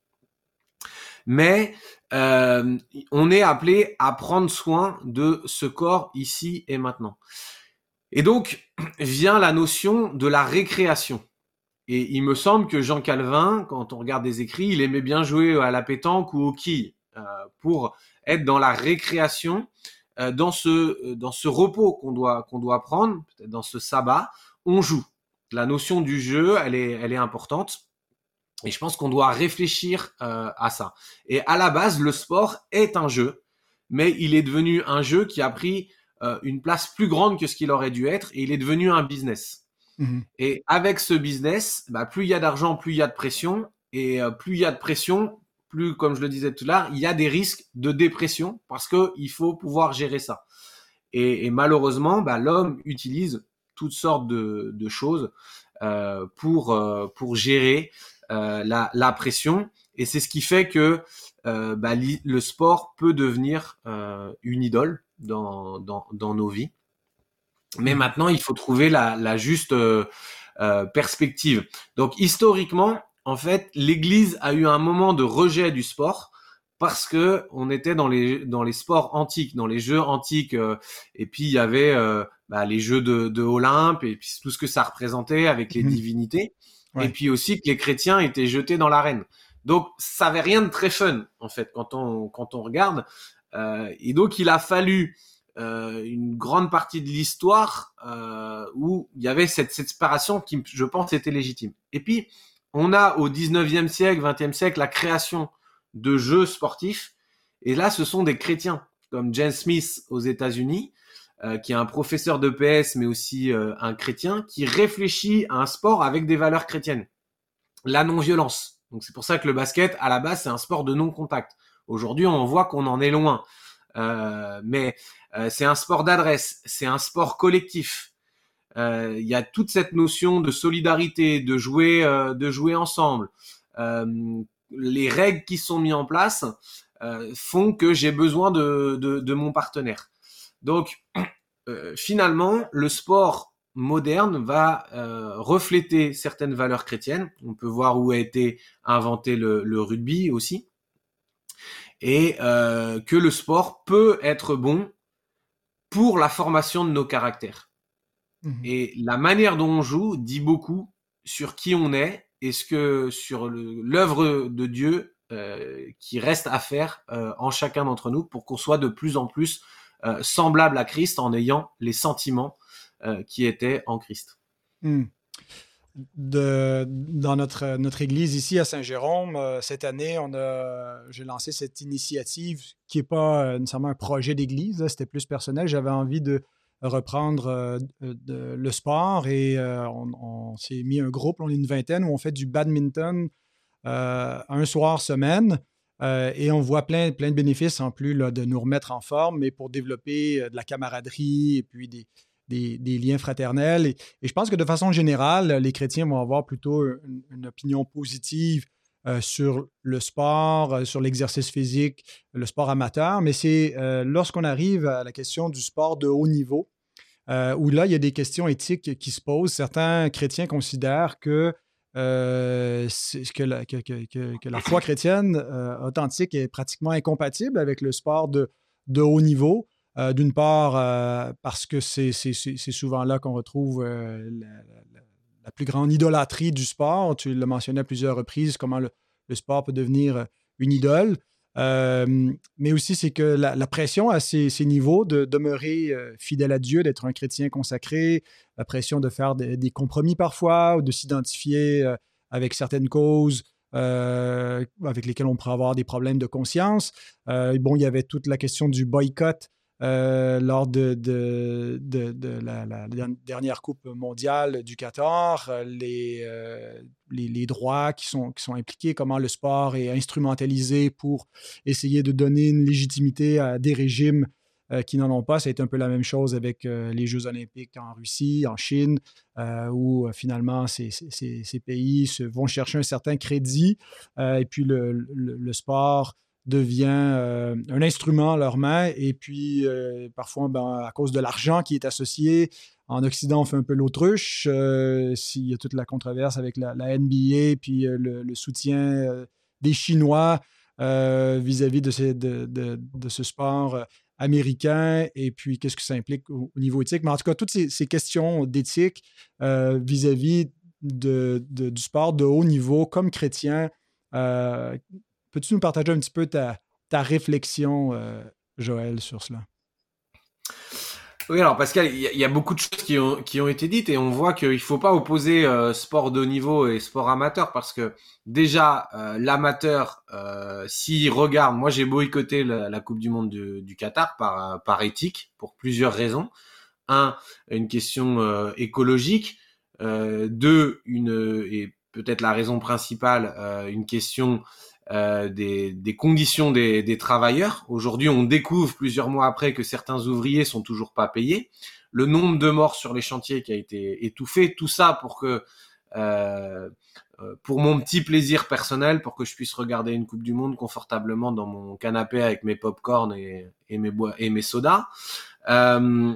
Mais euh, on est appelé à prendre soin de ce corps ici et maintenant. Et donc vient la notion de la récréation. Et il me semble que Jean Calvin, quand on regarde des écrits, il aimait bien jouer à la pétanque ou au quilles euh, pour être dans la récréation euh, dans ce euh, dans ce repos qu'on doit qu'on doit prendre, peut-être dans ce sabbat, on joue. La notion du jeu, elle est, elle est importante. Et je pense qu'on doit réfléchir euh, à ça. Et à la base, le sport est un jeu, mais il est devenu un jeu qui a pris euh, une place plus grande que ce qu'il aurait dû être, et il est devenu un business. Mhm. Et avec ce business, bah, plus il y a d'argent, plus il y a de pression, et euh, plus il y a de pression, plus, comme je le disais tout à l'heure, il y a des risques de dépression parce que il faut pouvoir gérer ça. Et, et malheureusement, bah, l'homme utilise toutes sortes de, de choses pour pour gérer la, la, pression. Et c'est ce qui fait que euh, bah, le sport peut devenir euh, une idole dans, dans, dans, nos vies. Mais maintenant, il faut trouver la, la juste perspective. Donc historiquement, en fait, l'Église a eu un moment de rejet du sport parce que on était dans les dans les sports antiques, dans les jeux antiques, et puis il y avait bah, les jeux de, de Olympe et puis tout ce que ça représentait avec les mmh divinités et puis aussi que les chrétiens étaient jetés dans l'arène. Donc ça avait rien de très fun en fait quand on quand on regarde. Euh, et donc il a fallu euh, une grande partie de l'histoire euh, où il y avait cette, cette séparation qui, je pense, était légitime. Et puis on a au 19e siècle, 20e siècle la création de jeux sportifs. Et là, ce sont des chrétiens comme James Smith aux États-Unis euh, qui est un professeur de PS, mais aussi euh, un chrétien, qui réfléchit à un sport avec des valeurs chrétiennes. La non-violence. Donc c'est pour ça que le basket, à la base, c'est un sport de non-contact. Aujourd'hui, on voit qu'on en est loin. Euh, mais c'est un sport d'adresse, c'est un sport collectif. Il y a toute cette notion de solidarité, de jouer, de jouer ensemble. les règles qui sont mises en place font que j'ai besoin de, de, de mon partenaire. Donc, euh, finalement, le sport moderne va euh, refléter certaines valeurs chrétiennes. On peut voir où a été inventé le, rugby aussi. Et euh, que le sport peut être bon pour la formation de nos caractères. Mmh et la manière dont on joue dit beaucoup sur qui on est et ce que sur l'œuvre de Dieu qui reste à faire en chacun d'entre nous pour qu'on soit de plus en plus euh, semblable à Christ en ayant les sentiments euh, qui étaient en Christ. Hmm. Dans notre, notre église ici à Saint-Jérôme, euh, cette année, on j'ai lancé cette initiative qui n'est pas nécessairement un projet d'église, c'était plus personnel. J'avais envie de reprendre le sport et on, s'est mis un groupe, on est une vingtaine, où on fait du badminton un soir semaine. Euh, et on voit plein, plein de bénéfices en plus de nous remettre en forme, mais pour développer euh, de la camaraderie et puis des, des, liens fraternels. Et, je pense que de façon générale, les chrétiens vont avoir plutôt une, opinion positive euh, sur le sport, sur l'exercice physique, le sport amateur, mais c'est lorsqu'on arrive à la question du sport de haut niveau, où là, il y a des questions éthiques qui se posent. Certains chrétiens considèrent que euh, que, la, foi chrétienne euh, authentique est pratiquement incompatible avec le sport de, haut niveau. Euh, d'une part, parce que c'est souvent là qu'on retrouve la, plus grande idolâtrie du sport. Tu l'as mentionné à plusieurs reprises, comment le, le sport peut devenir une idole. Euh, mais aussi, c'est que la, pression à ces, niveaux de demeurer euh, fidèle à Dieu, d'être un chrétien consacré, la pression de faire des, compromis parfois ou de s'identifier euh, avec certaines causes avec lesquelles on pourrait avoir des problèmes de conscience. bon, il y avait toute la question du boycott euh, lors de, la, dernière Coupe mondiale du Qatar, euh, les, euh, les, droits qui sont, impliqués, comment le sport est instrumentalisé pour essayer de donner une légitimité à des régimes qui n'en ont pas. Ça a été un peu la même chose avec les Jeux olympiques en Russie, en Chine, où finalement ces, pays se, vont chercher un certain crédit et puis le sport devient euh, un instrument à leurs mains. Et puis, euh, parfois, ben, à cause de l'argent qui est associé, en Occident, on fait un peu l'autruche. Euh, s'il y a toute la controverse avec la, NBA, puis le, soutien des Chinois vis-à-vis de, de, ce sport américain, et puis qu'est-ce que ça implique au, niveau éthique. Mais en tout cas, toutes ces, questions d'éthique vis-à-vis du sport de haut niveau comme chrétien, Peux-tu nous partager un petit peu ta, réflexion, euh, Joël, sur cela? Oui, alors Pascal, il y, a beaucoup de choses qui ont, été dites et on voit qu'il faut pas opposer euh, sport de haut niveau et sport amateur parce que déjà euh, l'amateur, euh, s'il regarde, moi j'ai boycotté la, Coupe du Monde du, du Qatar par, par éthique pour plusieurs raisons. Un, une question écologique. deux, une et peut-être la raison principale, une question euh, des, des, conditions des, des travailleurs. Aujourd'hui, on découvre plusieurs mois après que certains ouvriers sont toujours pas payés. Le nombre de morts sur les chantiers qui a été étouffé, tout ça pour que, euh, euh pour mon petit plaisir personnel, pour que je puisse regarder une Coupe du Monde confortablement dans mon canapé avec mes pop-corn et, et, mes bois et mes sodas. Euh,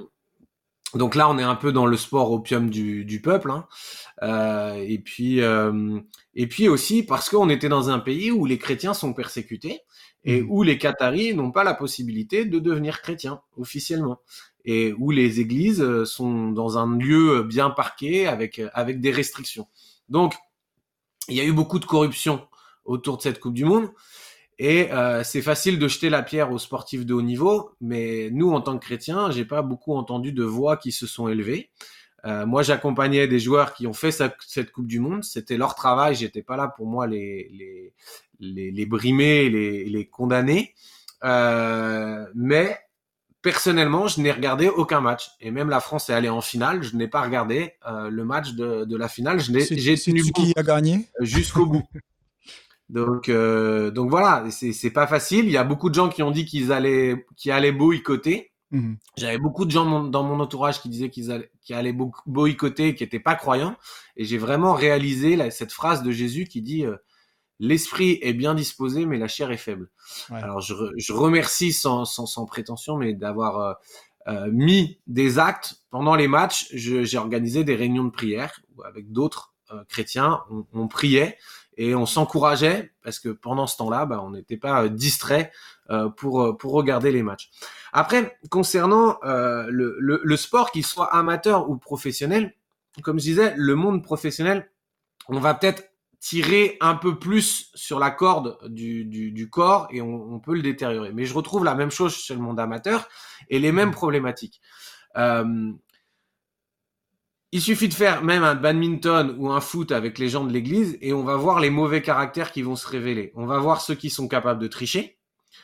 donc là, on est un peu dans le sport opium du, du peuple. Hein. Euh, et puis, euh, et puis aussi parce qu'on était dans un pays où les chrétiens sont persécutés et mmh. où les Qataris n'ont pas la possibilité de devenir chrétiens officiellement et où les églises euh, sont dans un lieu bien parqué avec avec des restrictions. Donc, il y a eu beaucoup de corruption autour de cette Coupe du Monde. Et euh, c'est facile de jeter la pierre aux sportifs de haut niveau, mais nous, en tant que chrétiens, j'ai pas beaucoup entendu de voix qui se sont élevées. Euh, moi, j'accompagnais des joueurs qui ont fait cette Coupe du Monde. C'était leur travail. J'étais pas là pour moi les les les, les brimer, les les condamner. Euh, mais personnellement, je n'ai regardé aucun match. Et même la France est allée en finale. Je n'ai pas regardé euh, le match de, de la finale. Je n'ai j'ai tenu qui a gagné? Jusqu'au bout. Donc, donc voilà, c'est pas facile. Il y a beaucoup de gens qui ont dit qu'ils allaient, qui allaient boycotter. Mhm. J'avais beaucoup de gens dans mon entourage qui disaient qu'ils allaient, boycotter, qui n'étaient pas croyants. Et j'ai vraiment réalisé cette phrase de Jésus qui dit euh, l'esprit est bien disposé, mais la chair est faible. Alors je, je remercie sans, sans, sans, prétention, mais d'avoir euh, euh mis des actes pendant les matchs. J'ai organisé des réunions de prière avec d'autres chrétiens. On, on priait et on s'encourageait parce que pendant ce temps-là, bah, on n'était pas euh, distrait euh, pour euh, pour regarder les matchs. Après, concernant le, le, le, sport, qu'il soit amateur ou professionnel, comme je disais, le monde professionnel, on va peut-être tirer un peu plus sur la corde du, du, du corps et on, on, peut le détériorer. Mais je retrouve la même chose chez le monde amateur et les mêmes problématiques. Euh, il suffit de faire même un badminton ou un foot avec les gens de l'église et on va voir les mauvais caractères qui vont se révéler. On va voir ceux qui sont capables de tricher.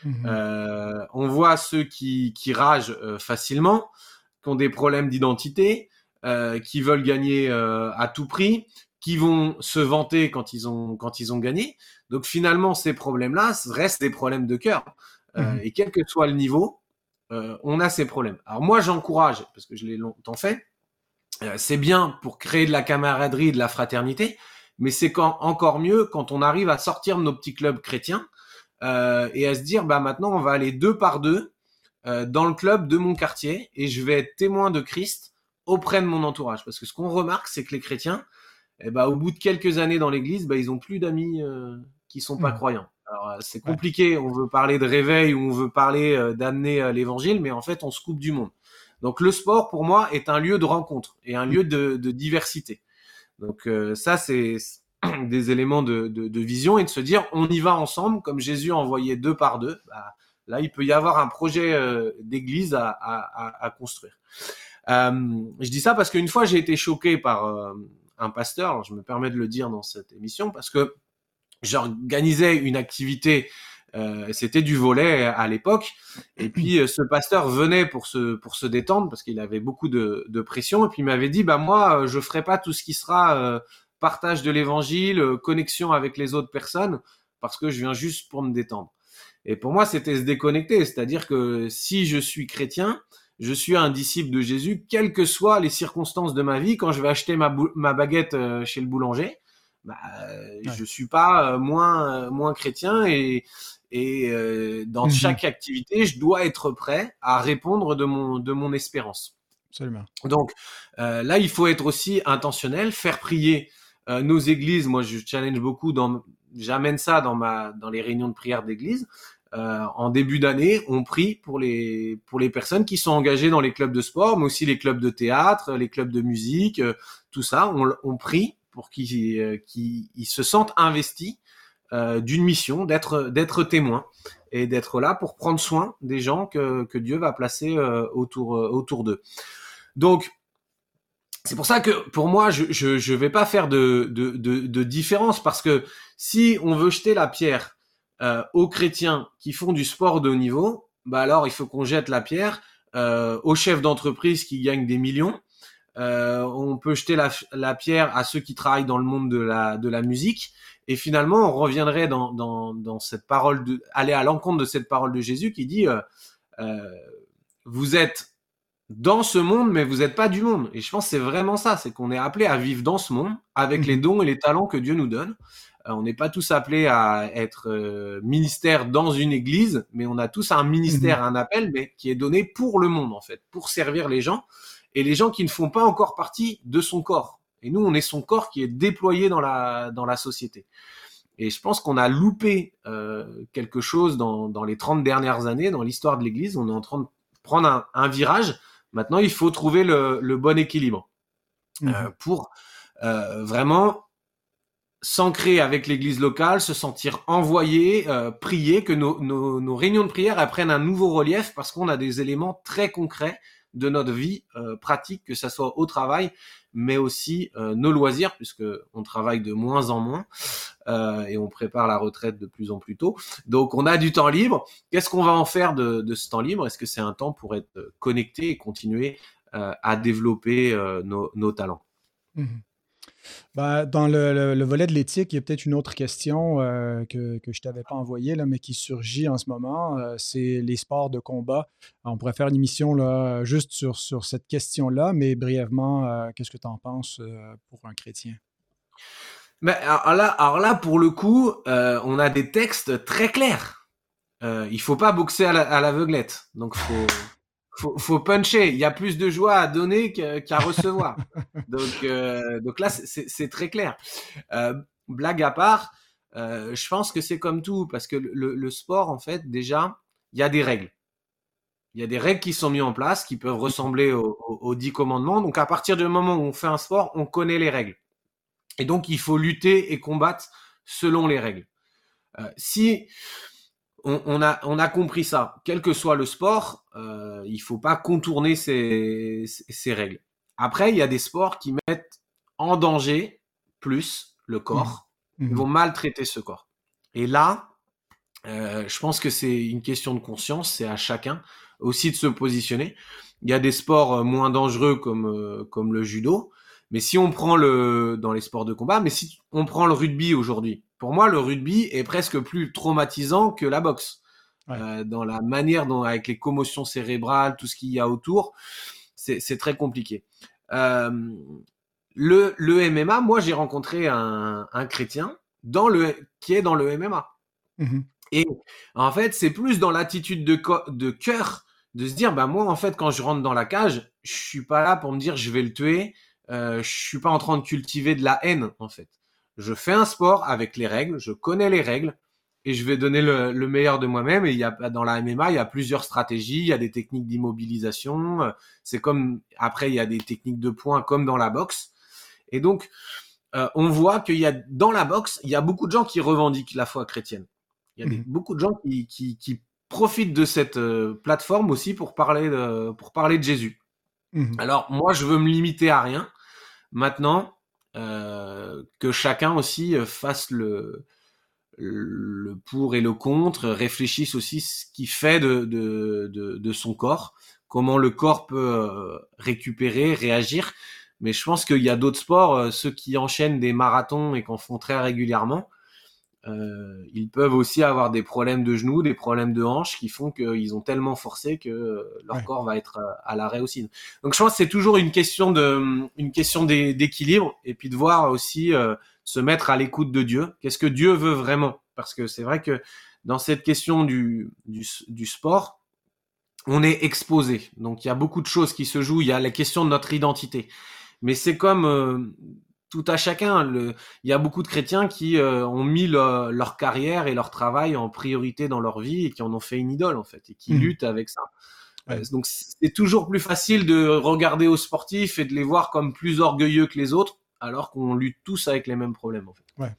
Mhm. Euh, on voit ceux qui, qui ragent euh, facilement, qui ont des problèmes d'identité, euh, qui veulent gagner à tout prix, qui vont se vanter quand ils ont quand ils ont gagné. Donc finalement, ces problèmes-là restent des problèmes de cœur. Mhm. Et quel que soit le niveau, on a ces problèmes. Alors moi, j'encourage parce que je l'ai longtemps fait c'est bien pour créer de la camaraderie, de la fraternité, mais c'est quand, encore mieux quand on arrive à sortir de nos petits clubs chrétiens euh, et à se dire, bah maintenant on va aller deux par deux euh, dans le club de mon quartier et je vais être témoin de Christ auprès de mon entourage. Parce que ce qu'on remarque, c'est que les chrétiens, eh bah, au bout de quelques années dans l'Église, bah, ils ont plus d'amis euh, qui sont pas mmh. croyants. Alors euh, c'est compliqué, on veut parler de réveil ou on veut parler d'amener l'Évangile, mais en fait on se coupe du monde. Donc le sport pour moi est un lieu de rencontre et un lieu de, de diversité. Donc euh, ça c'est des éléments de, de, de, vision et de se dire on y va ensemble comme Jésus a envoyé deux par deux. Bah, là il peut y avoir un projet euh, d'église à, à, à, construire. Euh, je dis ça parce qu'une fois j'ai été choqué par un pasteur, je me permets de le dire dans cette émission parce que j'organisais une activité c'était du volet à l'époque. Et puis euh, ce pasteur venait pour se pour se détendre parce qu'il avait beaucoup de, de pression. Et puis il m'avait dit bah moi euh, je ferai pas tout ce qui sera partage de l'évangile, connexion avec les autres personnes parce que je viens juste pour me détendre. Et pour moi c'était se déconnecter, c'est-à-dire que si je suis chrétien, je suis un disciple de Jésus, quelles que soient les circonstances de ma vie. Quand je vais acheter ma, ma baguette chez le boulanger, bah, je suis pas moins moins chrétien et et euh, dans mmh chaque activité, je dois être prêt à répondre de mon, de mon espérance. Absolument. Donc euh, là, il faut être aussi intentionnel, faire prier euh, nos églises. Moi, je challenge beaucoup, dans, j'amène ça dans, ma, dans les réunions de prière d'église. Euh, en début d'année, on prie pour les, pour les personnes qui sont engagées dans les clubs de sport, mais aussi les clubs de théâtre, les clubs de musique, tout ça. On, on prie pour qu'ils, qu'ils se sentent investis d'une mission, d'être d'être témoin et d'être là pour prendre soin des gens que, Dieu va placer autour autour d'eux. Donc c'est pour ça que pour moi, je je, vais pas faire de, de, différence parce que si on veut jeter la pierre euh, aux chrétiens qui font du sport de haut niveau, bah alors il faut qu'on jette la pierre euh, aux chefs d'entreprise qui gagnent des millions. Euh, on peut jeter la, la, pierre à ceux qui travaillent dans le monde de la, de la musique. Et finalement, on reviendrait dans, dans, dans cette parole, de, aller à l'encontre de cette parole de Jésus qui dit, euh, euh vous êtes dans ce monde, mais vous n'êtes pas du monde. Et je pense que c'est vraiment ça, c'est qu'on est appelé à vivre dans ce monde avec les mhm. dons et les talents que Dieu nous donne. Euh, on n'est pas tous appelés à être euh, ministère dans une église, mais on a tous un ministère, mhm. un appel, mais qui est donné pour le monde en fait, pour servir les gens et les gens qui ne font pas encore partie de son corps. Et nous, on est son corps qui est déployé dans la dans la société. Et je pense qu'on a loupé euh, quelque chose dans, dans les 30 dernières années, dans l'histoire de l'Église. On est en train de prendre un, un virage Maintenant, il faut trouver le, bon équilibre euh, mhm. pour euh, vraiment s'ancrer avec l'église locale, se sentir envoyé, prier, que nos, nos, réunions de prière apprennent un nouveau relief parce qu'on a des éléments très concrets de notre vie pratique, que ça soit au travail, mais aussi euh, nos loisirs, puisque on travaille de moins en moins euh, et on prépare la retraite de plus en plus tôt. Donc on a du temps libre. Qu'est-ce qu'on va en faire de, ce temps libre? Est-ce que c'est un temps pour être connecté et continuer euh, à développer nos, nos, talents? Mmh ben, dans le, volet de l'éthique, il y a peut-être une autre question euh, que, je ne t'avais pas envoyée, là, mais qui surgit en ce moment. Euh, c'est les sports de combat. On pourrait faire une émission là, juste sur, sur cette question-là, mais brièvement, euh, qu'est-ce que tu en penses pour un chrétien? Ben, alors, là, pour le coup, on a des textes très clairs. il ne faut pas boxer à l'aveuglette. donc, faut faut, faut puncher. Il y a plus de joie à donner qu'à recevoir. donc, euh, donc là, c'est très clair. Euh, blague à part, euh, je pense que c'est comme tout parce que le, le, sport, en fait, déjà, il y a des règles. Il y a des règles qui sont mises en place qui peuvent ressembler aux, dix commandements. Donc, à partir du moment où on fait un sport, on connaît les règles. Et donc, il faut lutter et combattre selon les règles. Si on, a, on a compris ça. Quel que soit le sport, euh, il faut pas contourner ces, ces, règles. Après, il y a des sports qui mettent en danger plus le corps, mmh. Ils mmh. vont maltraiter ce corps. Et là, euh, je pense que c'est une question de conscience, c'est à chacun aussi de se positionner. Il y a des sports euh, moins dangereux comme, euh, comme le judo, mais si on prend le dans les sports de combat, mais si on prend le rugby aujourd'hui, pour moi, le rugby est presque plus traumatisant que la boxe. Euh, dans la manière dont, avec les commotions cérébrales, tout ce qu'il y a autour, c'est très compliqué. Euh, le, le MMA, moi, j'ai rencontré un, un, chrétien dans le, qui est dans le MMA. Mmh Et en fait, c'est plus dans l'attitude de, de cœur de se dire, bah moi, en fait, quand je rentre dans la cage, je suis pas là pour me dire, je vais le tuer. Euh, je suis pas en train de cultiver de la haine, en fait je fais un sport avec les règles, je connais les règles et je vais donner le, meilleur de moi-même. Et il y a dans la MMA, il y a plusieurs stratégies, il y a des techniques d'immobilisation. C'est comme après il y a des techniques de points comme dans la boxe. Et donc euh, on voit qu'il y a dans la boxe, il y a beaucoup de gens qui revendiquent la foi chrétienne. Il y a mhm. beaucoup de gens qui, qui, profitent de cette euh, plateforme aussi pour parler de, pour parler de Jésus. Mhm. Alors moi, je veux me limiter à rien. Maintenant, euh, que chacun aussi euh, fasse le, le pour et le contre, réfléchisse aussi ce qu'il fait de, de, de, de, son corps, comment le corps peut euh, récupérer, réagir. Mais je pense qu'il y a d'autres sports, ceux qui enchaînent des marathons et qu'en font très régulièrement, euh, ils peuvent aussi avoir des problèmes de genoux, des problèmes de hanches qui font qu'ils ont tellement forcé que leur corps va être euh, à l'arrêt aussi. Donc je pense que c'est toujours une question de, une question d'équilibre et puis de voir aussi euh, se mettre à l'écoute de Dieu. Qu'est-ce que Dieu veut vraiment? Parce que c'est vrai que dans cette question du, du, du sport, on est exposé. Donc il y a beaucoup de choses qui se jouent. Il y a la question de notre identité. Mais c'est comme euh, tout à chacun. Le, il y a beaucoup de chrétiens qui euh, ont mis leur carrière et leur travail en priorité dans leur vie et qui en ont fait une idole en fait et qui mmh. luttent avec ça. Euh, donc c'est toujours plus facile de regarder aux sportifs et de les voir comme plus orgueilleux que les autres, alors qu'on lutte tous avec les mêmes problèmes. En fait. Ouais.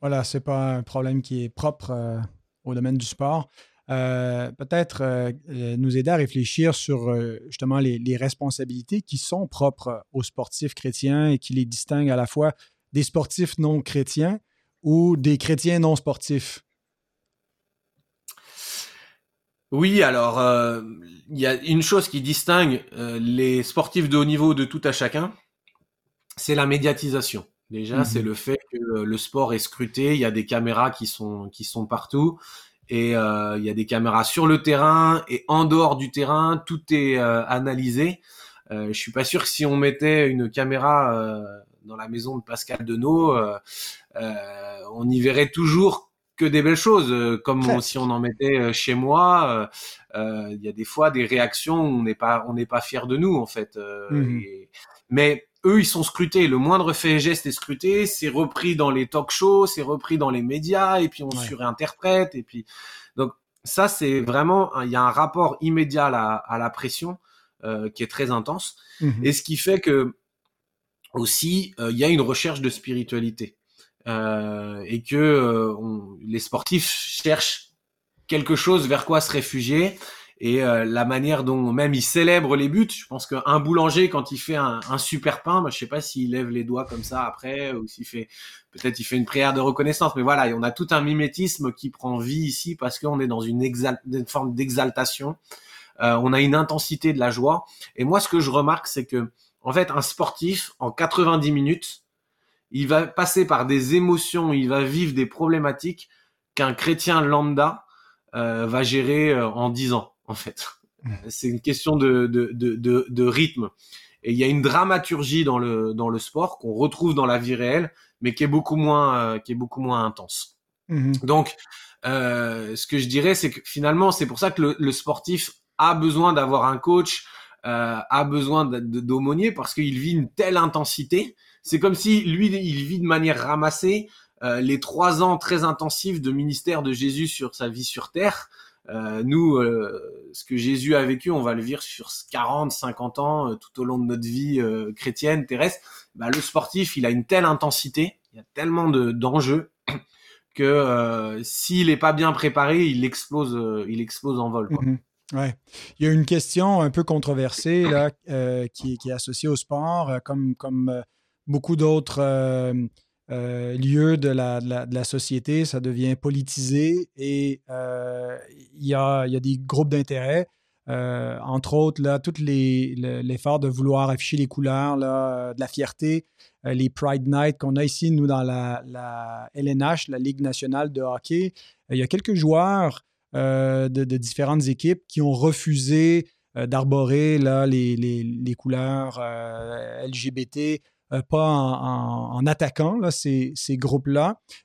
Voilà, c'est pas un problème qui est propre euh, au domaine du sport. Euh, peut-être euh, nous aider à réfléchir sur justement les, les, responsabilités qui sont propres aux sportifs chrétiens et qui les distinguent à la fois des sportifs non chrétiens ou des chrétiens non sportifs. Oui, alors il y a une chose qui distingue les sportifs de haut niveau de tout à chacun, c'est la médiatisation. Déjà, c'est mhm. le fait que le sport est scruté, il y a des caméras qui sont qui sont partout et euh, il y a des caméras sur le terrain et en dehors du terrain, tout est euh, analysé. Euh, je suis pas sûr que si on mettait une caméra euh, dans la maison de Pascal Denot, on y verrait toujours que des belles choses, comme si on en mettait chez moi. Il y a des fois des réactions où on n'est pas on n'est pas fier de nous en fait. Mhm. mais eux, ils sont scrutés. Le moindre fait et geste est scruté, c'est repris dans les talk shows, c'est repris dans les médias, et puis on surinterprète. Et puis donc ça, c'est vraiment, il y a un rapport immédiat à la, pression euh, qui est très intense, mhm. et ce qui fait que aussi euh, il y a une recherche de spiritualité euh, et que les sportifs cherchent quelque chose vers quoi se réfugier et euh, la manière dont même il célèbre les buts. Je pense qu'un boulanger quand il fait un, un super pain, bah, je sais pas s'il lève les doigts comme ça après ou s'il fait peut-être il fait une prière de reconnaissance, mais voilà, on a tout un mimétisme qui prend vie ici parce qu'on est dans une, une forme d'exaltation. Euh, on a une intensité de la joie. Et moi, ce que je remarque, c'est que en fait, un sportif en 90 minutes, il va passer par des émotions, il va vivre des problématiques qu'un chrétien lambda euh, va gérer euh, en 10 ans en fait. C'est une question de, de, de, de, rythme. Et il y a une dramaturgie dans le, dans le sport qu'on retrouve dans la vie réelle, mais qui est beaucoup moins, euh, qui est beaucoup moins intense. Mm-hmm. Donc, euh, ce que je dirais, c'est que finalement, c'est pour ça que le, le sportif a besoin d'avoir un coach, euh, a besoin d'aumônier parce qu'il vit une telle intensité. C'est comme si lui, il vit de manière ramassée euh, les trois ans très intensifs de ministère de Jésus sur sa vie sur terre. Euh, nous, euh, ce que Jésus a vécu, on va le vivre sur 40, 50 ans, euh, tout au long de notre vie chrétienne, terrestre. Bah, le sportif, il a une telle intensité, il y a tellement de d'enjeux que s'il n'est pas bien préparé, il explose, il explose en vol. Mhm. Ouais. Il y a une question un peu controversée là, qui, qui, est associée au sport, comme, comme beaucoup d'autres euh, lieu de la, société, ça devient politisé et euh, il y, a, y, a, des groupes d'intérêt. Euh, entre autres, là, tout l'effort de vouloir afficher les couleurs, là, de la fierté, les Pride Night qu'on a ici, nous, dans la, LNH, la Ligue nationale de hockey. Il y a quelques joueurs de, différentes équipes qui ont refusé d'arborer les, les, les, couleurs LGBT euh, pas en, attaquant ces, ces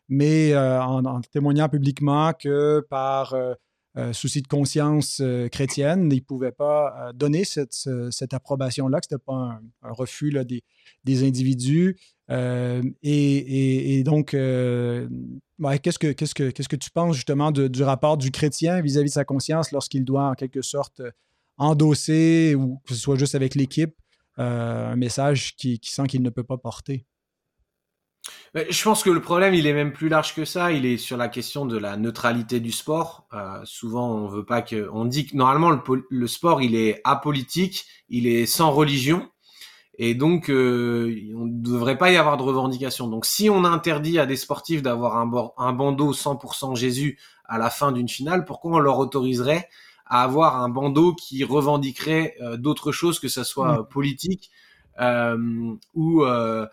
mais euh, en, témoignant publiquement que par euh, souci de conscience chrétienne, ils ne pouvaient pas donner cette, cette approbation-là, que ce n'était pas un, refus des, des, individus. Et, donc, qu'est-ce, que, que, qu'est-ce que tu penses justement du rapport du chrétien vis-à-vis de sa conscience lorsqu'il doit en quelque sorte endosser, ou que ce soit juste avec l'équipe, euh, un message qui, sent qu'il ne peut pas porter. Je pense que le problème, il est même plus large que ça. Il est sur la question de la neutralité du sport. Euh, souvent, on veut pas que, on dit que normalement le, sport, il est apolitique, il est sans religion, et donc euh, on ne devrait pas y avoir de revendication. Donc, si on interdit à des sportifs d'avoir un, un bandeau 100% Jésus à la fin d'une finale, pourquoi on leur autoriserait à avoir un bandeau qui revendiquerait euh, d'autres choses que ça soit mm. politique euh, ou euh,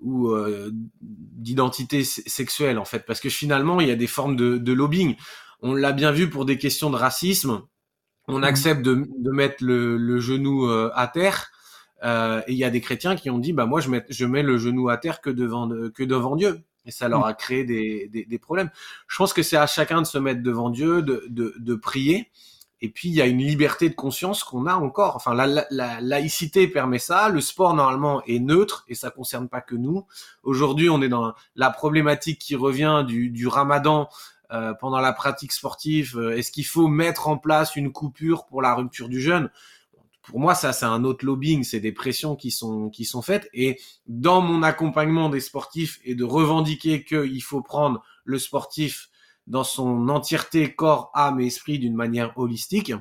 ou euh, d'identité sexuelle en fait parce que finalement il y a des formes de, de lobbying on l'a bien vu pour des questions de racisme on mm. accepte de, de mettre le, le genou à terre et il y a des chrétiens qui ont dit bah moi je mets je mets le genou à terre que devant que devant Dieu et ça leur mm. a créé des, des, des problèmes je pense que c'est à chacun de se mettre devant Dieu de, de, de prier et puis il y a une liberté de conscience qu'on a encore. Enfin, la, la, laïcité permet ça. Le sport normalement est neutre et ça concerne pas que nous. Aujourd'hui, on est dans la problématique qui revient du, du Ramadan euh, pendant la pratique sportive. Euh, est-ce qu'il faut mettre en place une coupure pour la rupture du jeûne? Pour moi, ça, c'est un autre lobbying, c'est des pressions qui sont qui sont faites. Et dans mon accompagnement des sportifs et de revendiquer qu'il faut prendre le sportif dans son entièreté, corps, âme et esprit d'une manière holistique,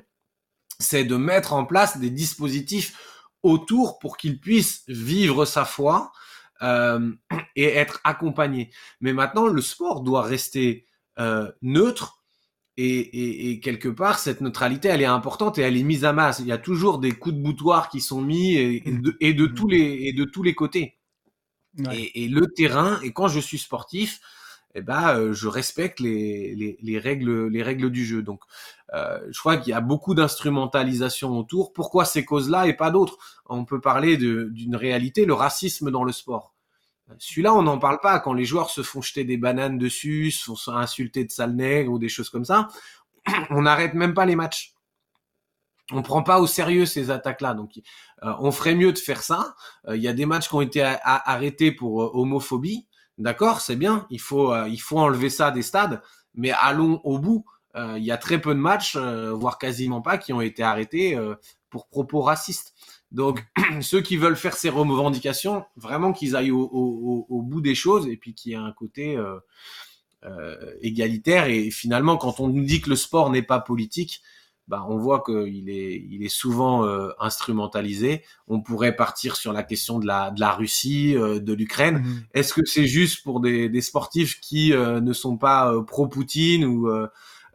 c'est de mettre en place des dispositifs autour pour qu'il puisse vivre sa foi euh, et être accompagné. Mais maintenant, le sport doit rester euh, neutre et, quelque part, cette neutralité, elle est importante et elle est mise à masse. Il y a toujours des coups de boutoir qui sont mis et, de, mmh. tous les et de tous les côtés. Et, le terrain. Et quand je suis sportif, eh ben, euh, je respecte les, les, règles les règles du jeu. Donc, euh, je crois qu'il y a beaucoup d'instrumentalisation autour. Pourquoi ces causes-là et pas d'autres? On peut parler d'une réalité, le racisme dans le sport. Celui-là, on n'en parle pas. Quand les joueurs se font jeter des bananes dessus, se font insulter de sale nègre ou des choses comme ça, on n'arrête même pas les matchs. On prend pas au sérieux ces attaques-là. Donc, euh, on ferait mieux de faire ça. Euh, il y a des matchs qui ont été arrêtés pour euh, homophobie. D'accord, c'est bien. Il faut, il faut enlever ça des stades. Mais allons au bout. Il y a très peu de matchs, voire quasiment pas, qui ont été arrêtés pour propos racistes. Donc, ceux qui veulent faire ces revendications, vraiment qu'ils aillent au, bout des choses et puis qu'il y ait un côté euh, euh, égalitaire. Et finalement, quand on nous dit que le sport n'est pas politique, bah, on voit qu'il est, il est souvent euh, instrumentalisé. On pourrait partir sur la question de la, de la Russie, de l'Ukraine. Mmh Est-ce que c'est juste pour des, des sportifs qui ne sont pas pro-Poutine ou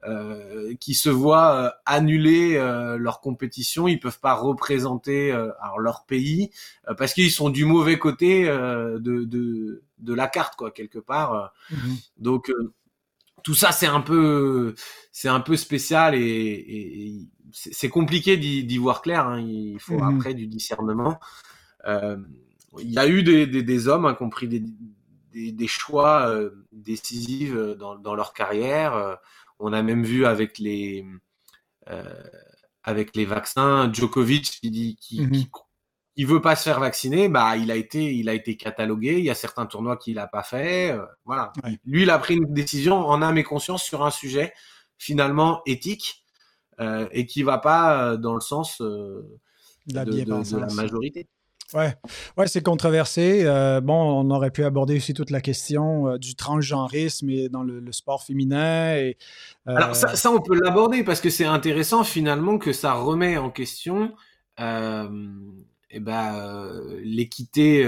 euh, qui se voient euh, annuler euh, leur compétition, ils peuvent pas représenter alors leur pays parce qu'ils sont du mauvais côté de, de, de la carte quoi quelque part. Mhm. Donc tout ça c'est un peu c'est un peu spécial et, et, c'est compliqué d'y voir clair. Hein. Il faut mhm. après du discernement. il y a eu des, des, des hommes, hein, compris des, des, des choix décisifs dans, dans leur carrière. On a même vu avec les euh, avec les vaccins, Djokovic qui dit qui, mhm. veut pas se faire vacciner, bah il a été il a été catalogué. Il y a certains tournois qu'il a pas fait. Euh, voilà. Lui, il a pris une décision en âme et conscience sur un sujet finalement éthique euh, et qui va pas dans le sens de, la majorité. Ouais, ouais c'est controversé. Euh, bon, on aurait pu aborder aussi toute la question euh, du transgenrisme et dans le, sport féminin. Et, euh, Alors ça, ça, on peut l'aborder parce que c'est intéressant finalement que ça remet en question eh ben, l'équité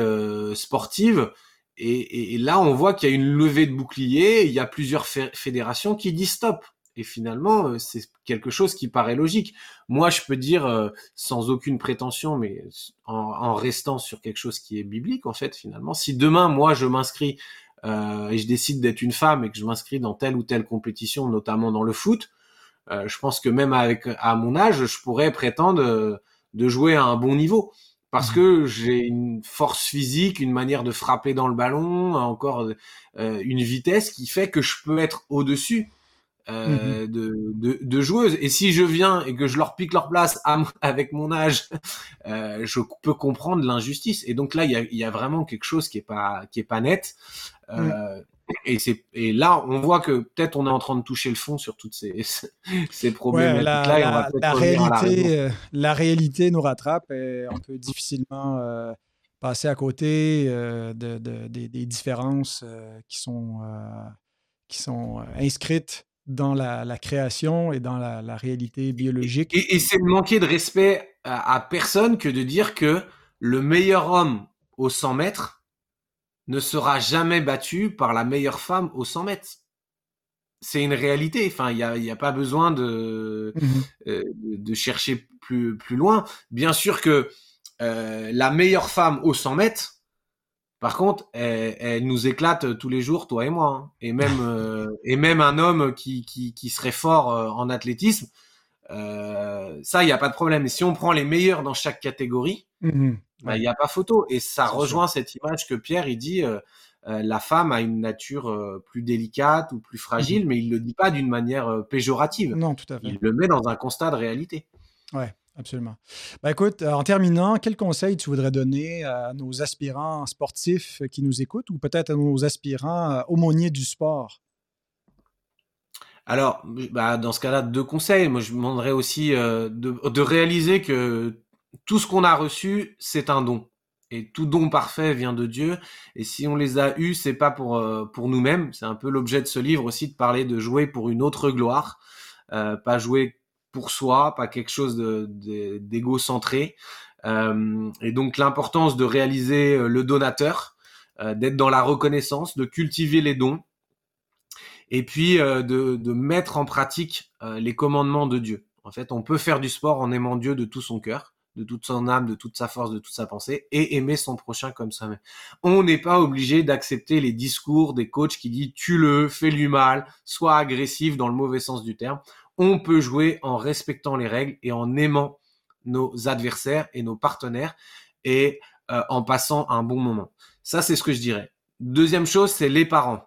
sportive. Et, et, là, on voit qu'il y a une levée de bouclier. Il y a plusieurs fédérations qui disent stop. Et finalement, euh, c'est quelque chose qui paraît logique. Moi, je peux dire euh, sans aucune prétention, mais en, restant sur quelque chose qui est biblique, en fait, finalement. Si demain, moi, je m'inscris euh, et je décide d'être une femme et que je m'inscris dans telle ou telle compétition, notamment dans le foot, je pense que même avec à mon âge, je pourrais prétendre de jouer à un bon niveau parce mmh. que j'ai une force physique, une manière de frapper dans le ballon, encore une vitesse qui fait que je peux être au-dessus euh, mmh de, de, joueuses. Et si je viens et que je leur pique leur place avec mon âge, euh, je peux comprendre l'injustice. Et donc là, il y a, y a, vraiment quelque chose qui est pas qui est pas net. Euh, et c'est et là, on voit que peut-être on est en train de toucher le fond sur toutes ces ces problèmes. la, la, réalité, euh, la, réalité nous rattrape et on peut difficilement euh, passer à côté de, de, des, des, différences qui sont qui sont inscrites dans la, création et dans la, réalité biologique. Et, c'est manquer de respect à, personne que de dire que le meilleur homme au 100 mètres ne sera jamais battu par la meilleure femme au 100 mètres. C'est une réalité. Enfin, il n'y a, y a, pas besoin de, mmh euh, de chercher plus, plus loin. Bien sûr que euh, la meilleure femme au 100 mètres, par contre, elle, nous éclate tous les jours, toi et moi. Hein. Et même euh, et même un homme qui, qui, serait fort en athlétisme, euh, ça, il n'y a pas de problème. Et si on prend les meilleurs dans chaque catégorie, mmh bah, il n'y a pas photo. Et ça rejoint cette image que Pierre, il dit, la femme a une nature plus délicate ou plus fragile, mmh mais il le dit pas d'une manière péjorative. Non, tout à fait. Il le met dans un constat de réalité. Ouais. Absolument. Ben écoute, euh, en terminant, quel conseil tu voudrais donner à nos aspirants sportifs qui nous écoutent ou peut-être à nos aspirants euh, aumôniers du sport? Alors, bah, dans ce cas-là, deux conseils. Moi, je demanderais aussi euh, de, réaliser que tout ce qu'on a reçu, c'est un don. Et tout don parfait vient de Dieu. Et si on les a eus, c'est pas pour euh, pour nous-mêmes. C'est un peu l'objet de ce livre aussi de parler de jouer pour une autre gloire, euh, pas jouer pour soi, pas quelque chose d'égocentré. Euh, et donc l'importance de réaliser euh, le donateur, d'être dans la reconnaissance, de cultiver les dons, et puis de, de, mettre en pratique les commandements de Dieu. En fait, on peut faire du sport en aimant Dieu de tout son cœur, de toute son âme, de toute sa force, de toute sa pensée, et aimer son prochain comme soi-même. On n'est pas obligé d'accepter les discours des coachs qui disent tue-le, fais-lui mal, sois agressif dans le mauvais sens du terme. On peut jouer en respectant les règles et en aimant nos adversaires et nos partenaires et euh, en passant un bon moment. Ça, c'est ce que je dirais. Deuxième chose, c'est les parents.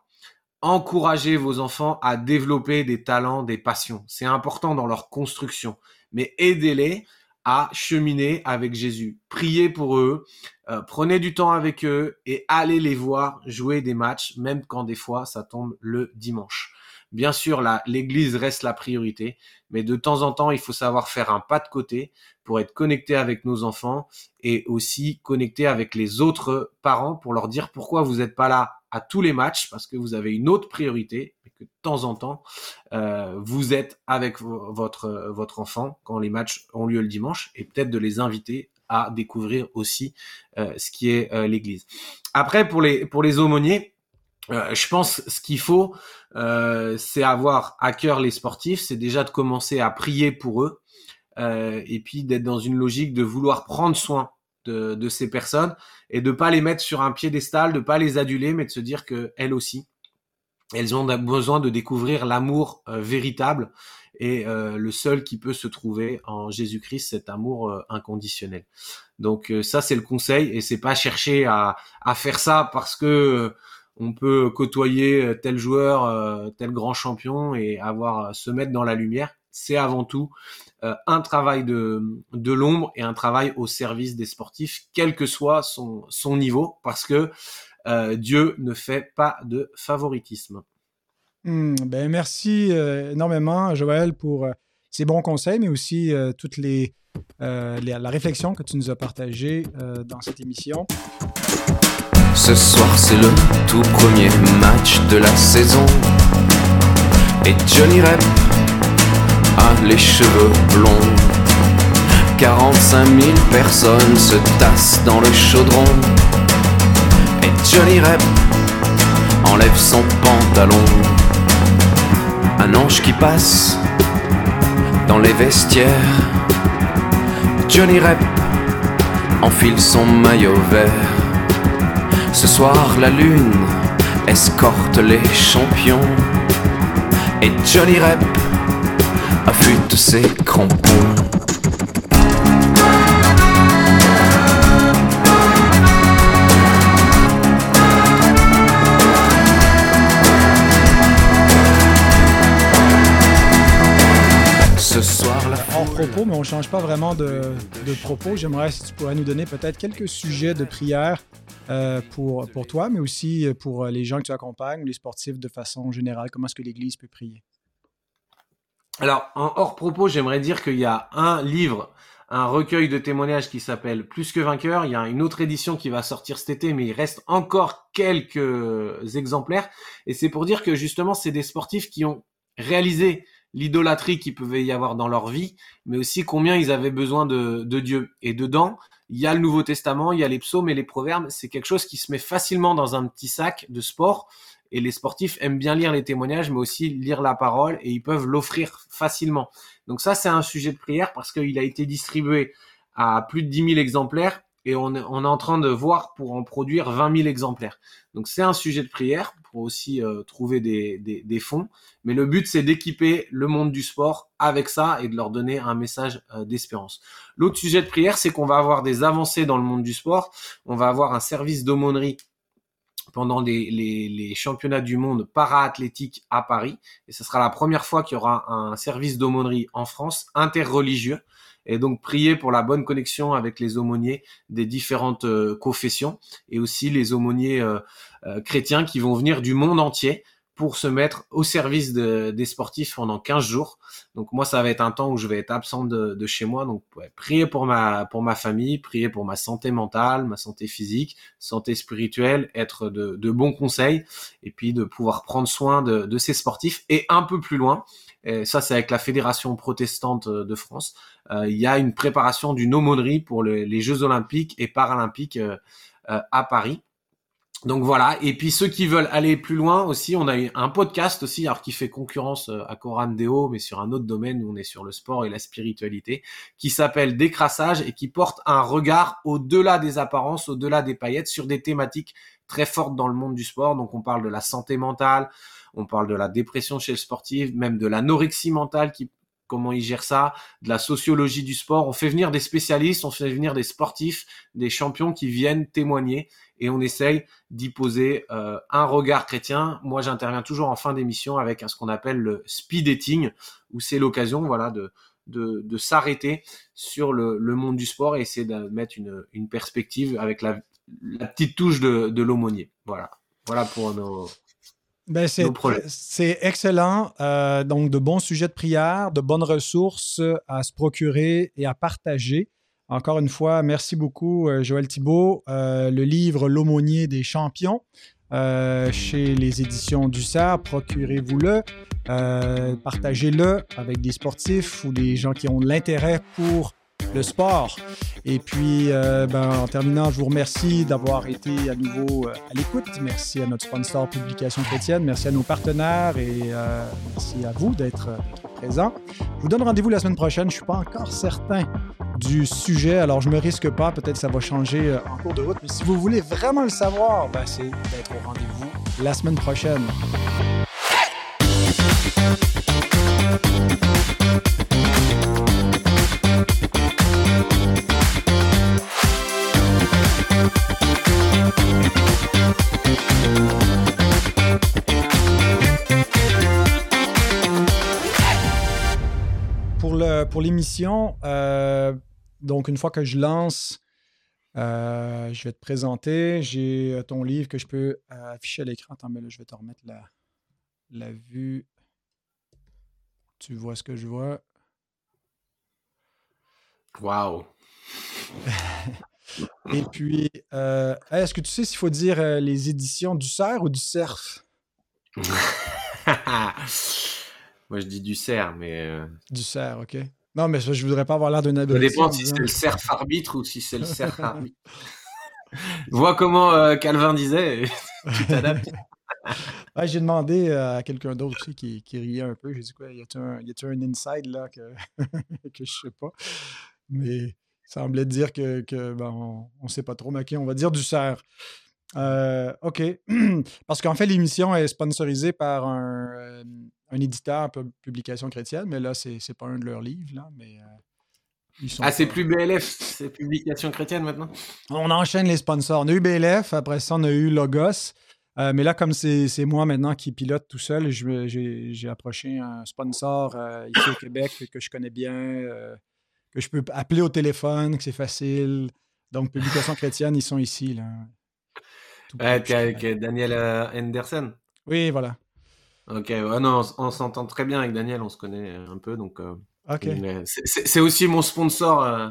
Encouragez vos enfants à développer des talents, des passions. C'est important dans leur construction, mais aidez-les à cheminer avec Jésus. Priez pour eux, euh, prenez du temps avec eux et allez les voir jouer des matchs, même quand des fois ça tombe le dimanche. Bien sûr, l'Église reste la priorité, mais de temps en temps, il faut savoir faire un pas de côté pour être connecté avec nos enfants et aussi connecté avec les autres parents pour leur dire pourquoi vous n'êtes pas là à tous les matchs parce que vous avez une autre priorité et que de temps en temps euh, vous êtes avec votre votre enfant quand les matchs ont lieu le dimanche et peut-être de les inviter à découvrir aussi euh, ce qui est euh, l'Église. Après pour les pour les aumôniers, euh, je pense ce qu'il faut, euh, c'est avoir à cœur les sportifs, c'est déjà de commencer à prier pour eux, euh, et puis d'être dans une logique de vouloir prendre soin de, ces personnes et de pas les mettre sur un piédestal, de pas les aduler, mais de se dire que elles aussi, elles ont besoin de découvrir l'amour véritable et le seul qui peut se trouver en Jésus-Christ, cet amour inconditionnel. Donc ça, c'est le conseil, et c'est pas chercher à, à faire ça parce que on peut côtoyer euh, tel joueur, euh, tel grand champion et avoir euh, se mettre dans la lumière. C'est avant tout un travail de, de l'ombre et un travail au service des sportifs, quel que soit son, son niveau, parce que Dieu ne fait pas de favoritisme. Hmm, ben merci énormément, Joël, pour ces bons conseils, mais aussi toutes les, la réflexion que tu nous as partagée dans cette émission. Ce soir c'est le tout premier match de la saison Et Johnny Rep les cheveux blonds. 45 000 personnes se tassent dans le chaudron. Et Johnny Rep enlève son pantalon. Un ange qui passe dans les vestiaires. Johnny Rep enfile son maillot vert. Ce soir, la lune escorte les champions. Et Johnny Rep affûte ses crampons. Ce soir, la Hors propos, mais on ne change pas vraiment de, de propos. J'aimerais si tu pourrais nous donner peut-être quelques sujets de prière euh, pour, pour toi, mais aussi pour les gens que tu accompagnes, les sportifs de façon générale. Comment est-ce que l'Église peut prier? Alors, en hors propos, j'aimerais dire qu'il y a un livre, un recueil de témoignages qui s'appelle Plus que vainqueur. Il y a une autre édition qui va sortir cet été, mais il reste encore quelques exemplaires. Et c'est pour dire que justement, c'est des sportifs qui ont réalisé l'idolâtrie qu'il pouvait y avoir dans leur vie, mais aussi combien ils avaient besoin de, de Dieu. Et dedans, il y a le Nouveau Testament, il y a les psaumes et les proverbes. C'est quelque chose qui se met facilement dans un petit sac de sport. Et les sportifs aiment bien lire les témoignages, mais aussi lire la parole, et ils peuvent l'offrir facilement. Donc ça, c'est un sujet de prière parce qu'il a été distribué à plus de 10 000 exemplaires et on est, en train de voir pour en produire 20 000 exemplaires. Donc c'est un sujet de prière pour aussi euh, trouver des, fonds. Mais le but c'est d'équiper le monde du sport avec ça et de leur donner un message euh, d'espérance. L'autre sujet de prière c'est qu'on va avoir des avancées dans le monde du sport. On va avoir un service d'aumônerie pendant les, les, les, championnats du monde para-athlétique à Paris. Et ce sera la première fois qu'il y aura un service d'aumônerie en France interreligieux et donc prier pour la bonne connexion avec les aumôniers des différentes euh, confessions et aussi les aumôniers euh, euh, chrétiens qui vont venir du monde entier pour se mettre au service de, des sportifs pendant 15 jours. Donc moi, ça va être un temps où je vais être absent de, de chez moi. Donc ouais, prier pour ma pour ma famille, prier pour ma santé mentale, ma santé physique, santé spirituelle, être de, de bons conseils et puis de pouvoir prendre soin de, de ces sportifs. Et un peu plus loin, et ça c'est avec la Fédération protestante de France, euh, il y a une préparation d'une aumônerie pour les, Jeux olympiques et paralympiques euh, euh, à Paris. Donc voilà, et puis ceux qui veulent aller plus loin aussi, on a eu un podcast aussi, alors qui fait concurrence euh, à Coram Deo, mais sur un autre domaine où on est sur le sport et la spiritualité, qui s'appelle Décrassage et qui porte un regard au-delà des apparences, au-delà des paillettes, sur des thématiques très fortes dans le monde du sport. Donc on parle de la santé mentale, on parle de la dépression chez le sportif, même de l'anorexie mentale qui comment ils gèrent ça, de la sociologie du sport. On fait venir des spécialistes, on fait venir des sportifs, des champions qui viennent témoigner et on essaye d'y poser euh, un regard chrétien. Moi, j'interviens toujours en fin d'émission avec ce qu'on appelle le speed dating, où c'est l'occasion, voilà, de de, s'arrêter sur le, le, monde du sport et essayer de mettre une, une perspective avec la, la petite touche de, de l'aumônier. Voilà. Voilà pour nos, ben c'est excellent. Euh, donc, de bons sujets de prière, de bonnes ressources à se procurer et à partager. Encore une fois, merci beaucoup, euh, Joël Thibault. Euh, le livre L'aumônier des champions euh, chez les éditions du CERF, procurez-vous-le. Euh, partagez-le avec des sportifs ou des gens qui ont de l'intérêt pour le sport. Et puis, euh, ben, en terminant, je vous remercie d'avoir été à nouveau euh, à l'écoute. Merci à notre sponsor Publication Chrétienne. Merci à nos partenaires et euh, merci à vous d'être présents. Je vous donne rendez-vous la semaine prochaine. Je ne suis pas encore certain du sujet, alors je ne me risque pas. Peut-être que ça va changer en cours de route. Mais si vous voulez vraiment le savoir, ben, c'est d'être au rendez-vous la semaine prochaine. Pour l'émission, euh, donc une fois que je lance, euh, je vais te présenter. J'ai euh, ton livre que je peux afficher à l'écran. Attends, mais là, je vais te remettre la, la vue. Tu vois ce que je vois? Wow! Et puis, est-ce que tu sais s'il faut dire les éditions du CERF ou du CERF? Moi, je dis du CERF, mais. Du CERF, OK. Non, mais je voudrais pas avoir l'air d'un Ça dépend si c'est le cerf arbitre ou si c'est le cerf arbitre. Vois comment euh, Calvin disait, tu t'adaptes. ouais, j'ai demandé à quelqu'un d'autre aussi qui, qui, riait un peu. J'ai dit quoi, y a-t-il un, un, inside là que, que je sais pas? Mais il semblait dire que, que ben, on ne sait pas trop, mais on va dire du cerf. Euh, OK. Parce qu'en fait, l'émission est sponsorisée par un, euh, un éditeur, publication chrétienne, mais là, c'est n'est pas un de leurs livres, là, mais... Euh, ah, c'est plus BLF, c'est publication chrétienne maintenant? On enchaîne les sponsors. On a eu BLF, après ça, on a eu Logos. Mais là, comme c'est moi maintenant qui pilote tout seul, j'ai approché un sponsor ici au Québec que je connais bien, que je peux appeler au téléphone, que c'est facile. Donc, Publication chrétienne, ils sont ici. Là. Avec Daniel Henderson. Oui, voilà. Ok, non, on, s'entend très bien avec Daniel, on se connaît un peu, donc. Euh, c'est aussi mon sponsor euh,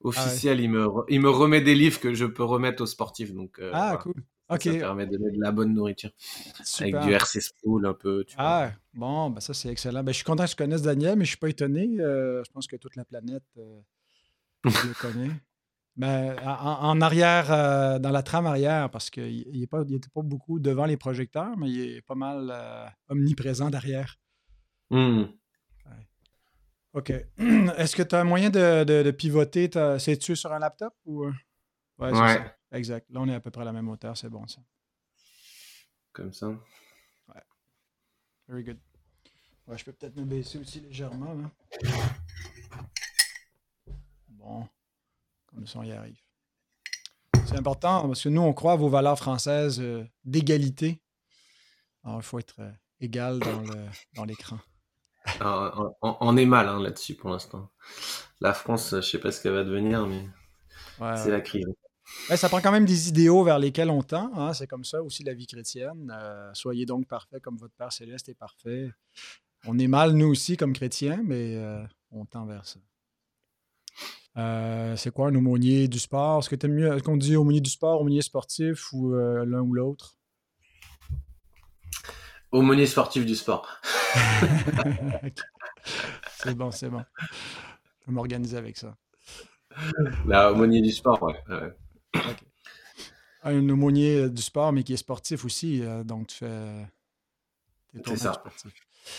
officiel. Ah il me il me remet des livres que je peux remettre aux sportifs, donc. Euh, ah cool. Ok. Ça permet de donner de la bonne nourriture. Avec du RC Spool un peu. Tu ah bon, bah ça c'est excellent. Ben, je suis content que je connaisse Daniel, mais je suis pas étonné. je pense que toute la planète le connaît. Ben, en, arrière, euh, dans la trame arrière, parce qu'il n'était pas, pas beaucoup devant les projecteurs, mais il est pas mal euh, omniprésent derrière. Mmh. OK. Est-ce que tu as un moyen de, de, pivoter? C'est-tu sur un laptop ou. Euh? Ouais, ouais. Exact. Là, on est à peu près à la même hauteur, c'est bon ça. Comme ça. Ouais. Very good. Ouais, je peux peut-être me baisser aussi légèrement. Bon. Comme ça, on y arrive. C'est important parce que nous, on croit à vos valeurs françaises euh, d'égalité. Alors, il faut être euh, égal dans l'écran. on, est mal hein, là-dessus pour l'instant. La France, je ne sais pas ce qu'elle va devenir, mais c'est la crise. ça prend quand même des idéaux vers lesquels on tend. Hein. C'est comme ça aussi la vie chrétienne. Euh, soyez donc parfaits comme votre Père céleste est parfait. On est mal, nous aussi, comme chrétiens, mais on tend vers ça. Euh, c'est quoi un aumônier du sport? Est-ce que tu aimes mieux qu'on dit aumônier du sport, aumônier sportif ou l'un ou l'autre? Aumônier sportif du sport. C'est bon, c'est bon. Je vais m'organiser avec ça. La aumônier du sport, ouais. Un aumônier du sport, mais qui est sportif aussi. Euh, donc, tu fais. C'est ça.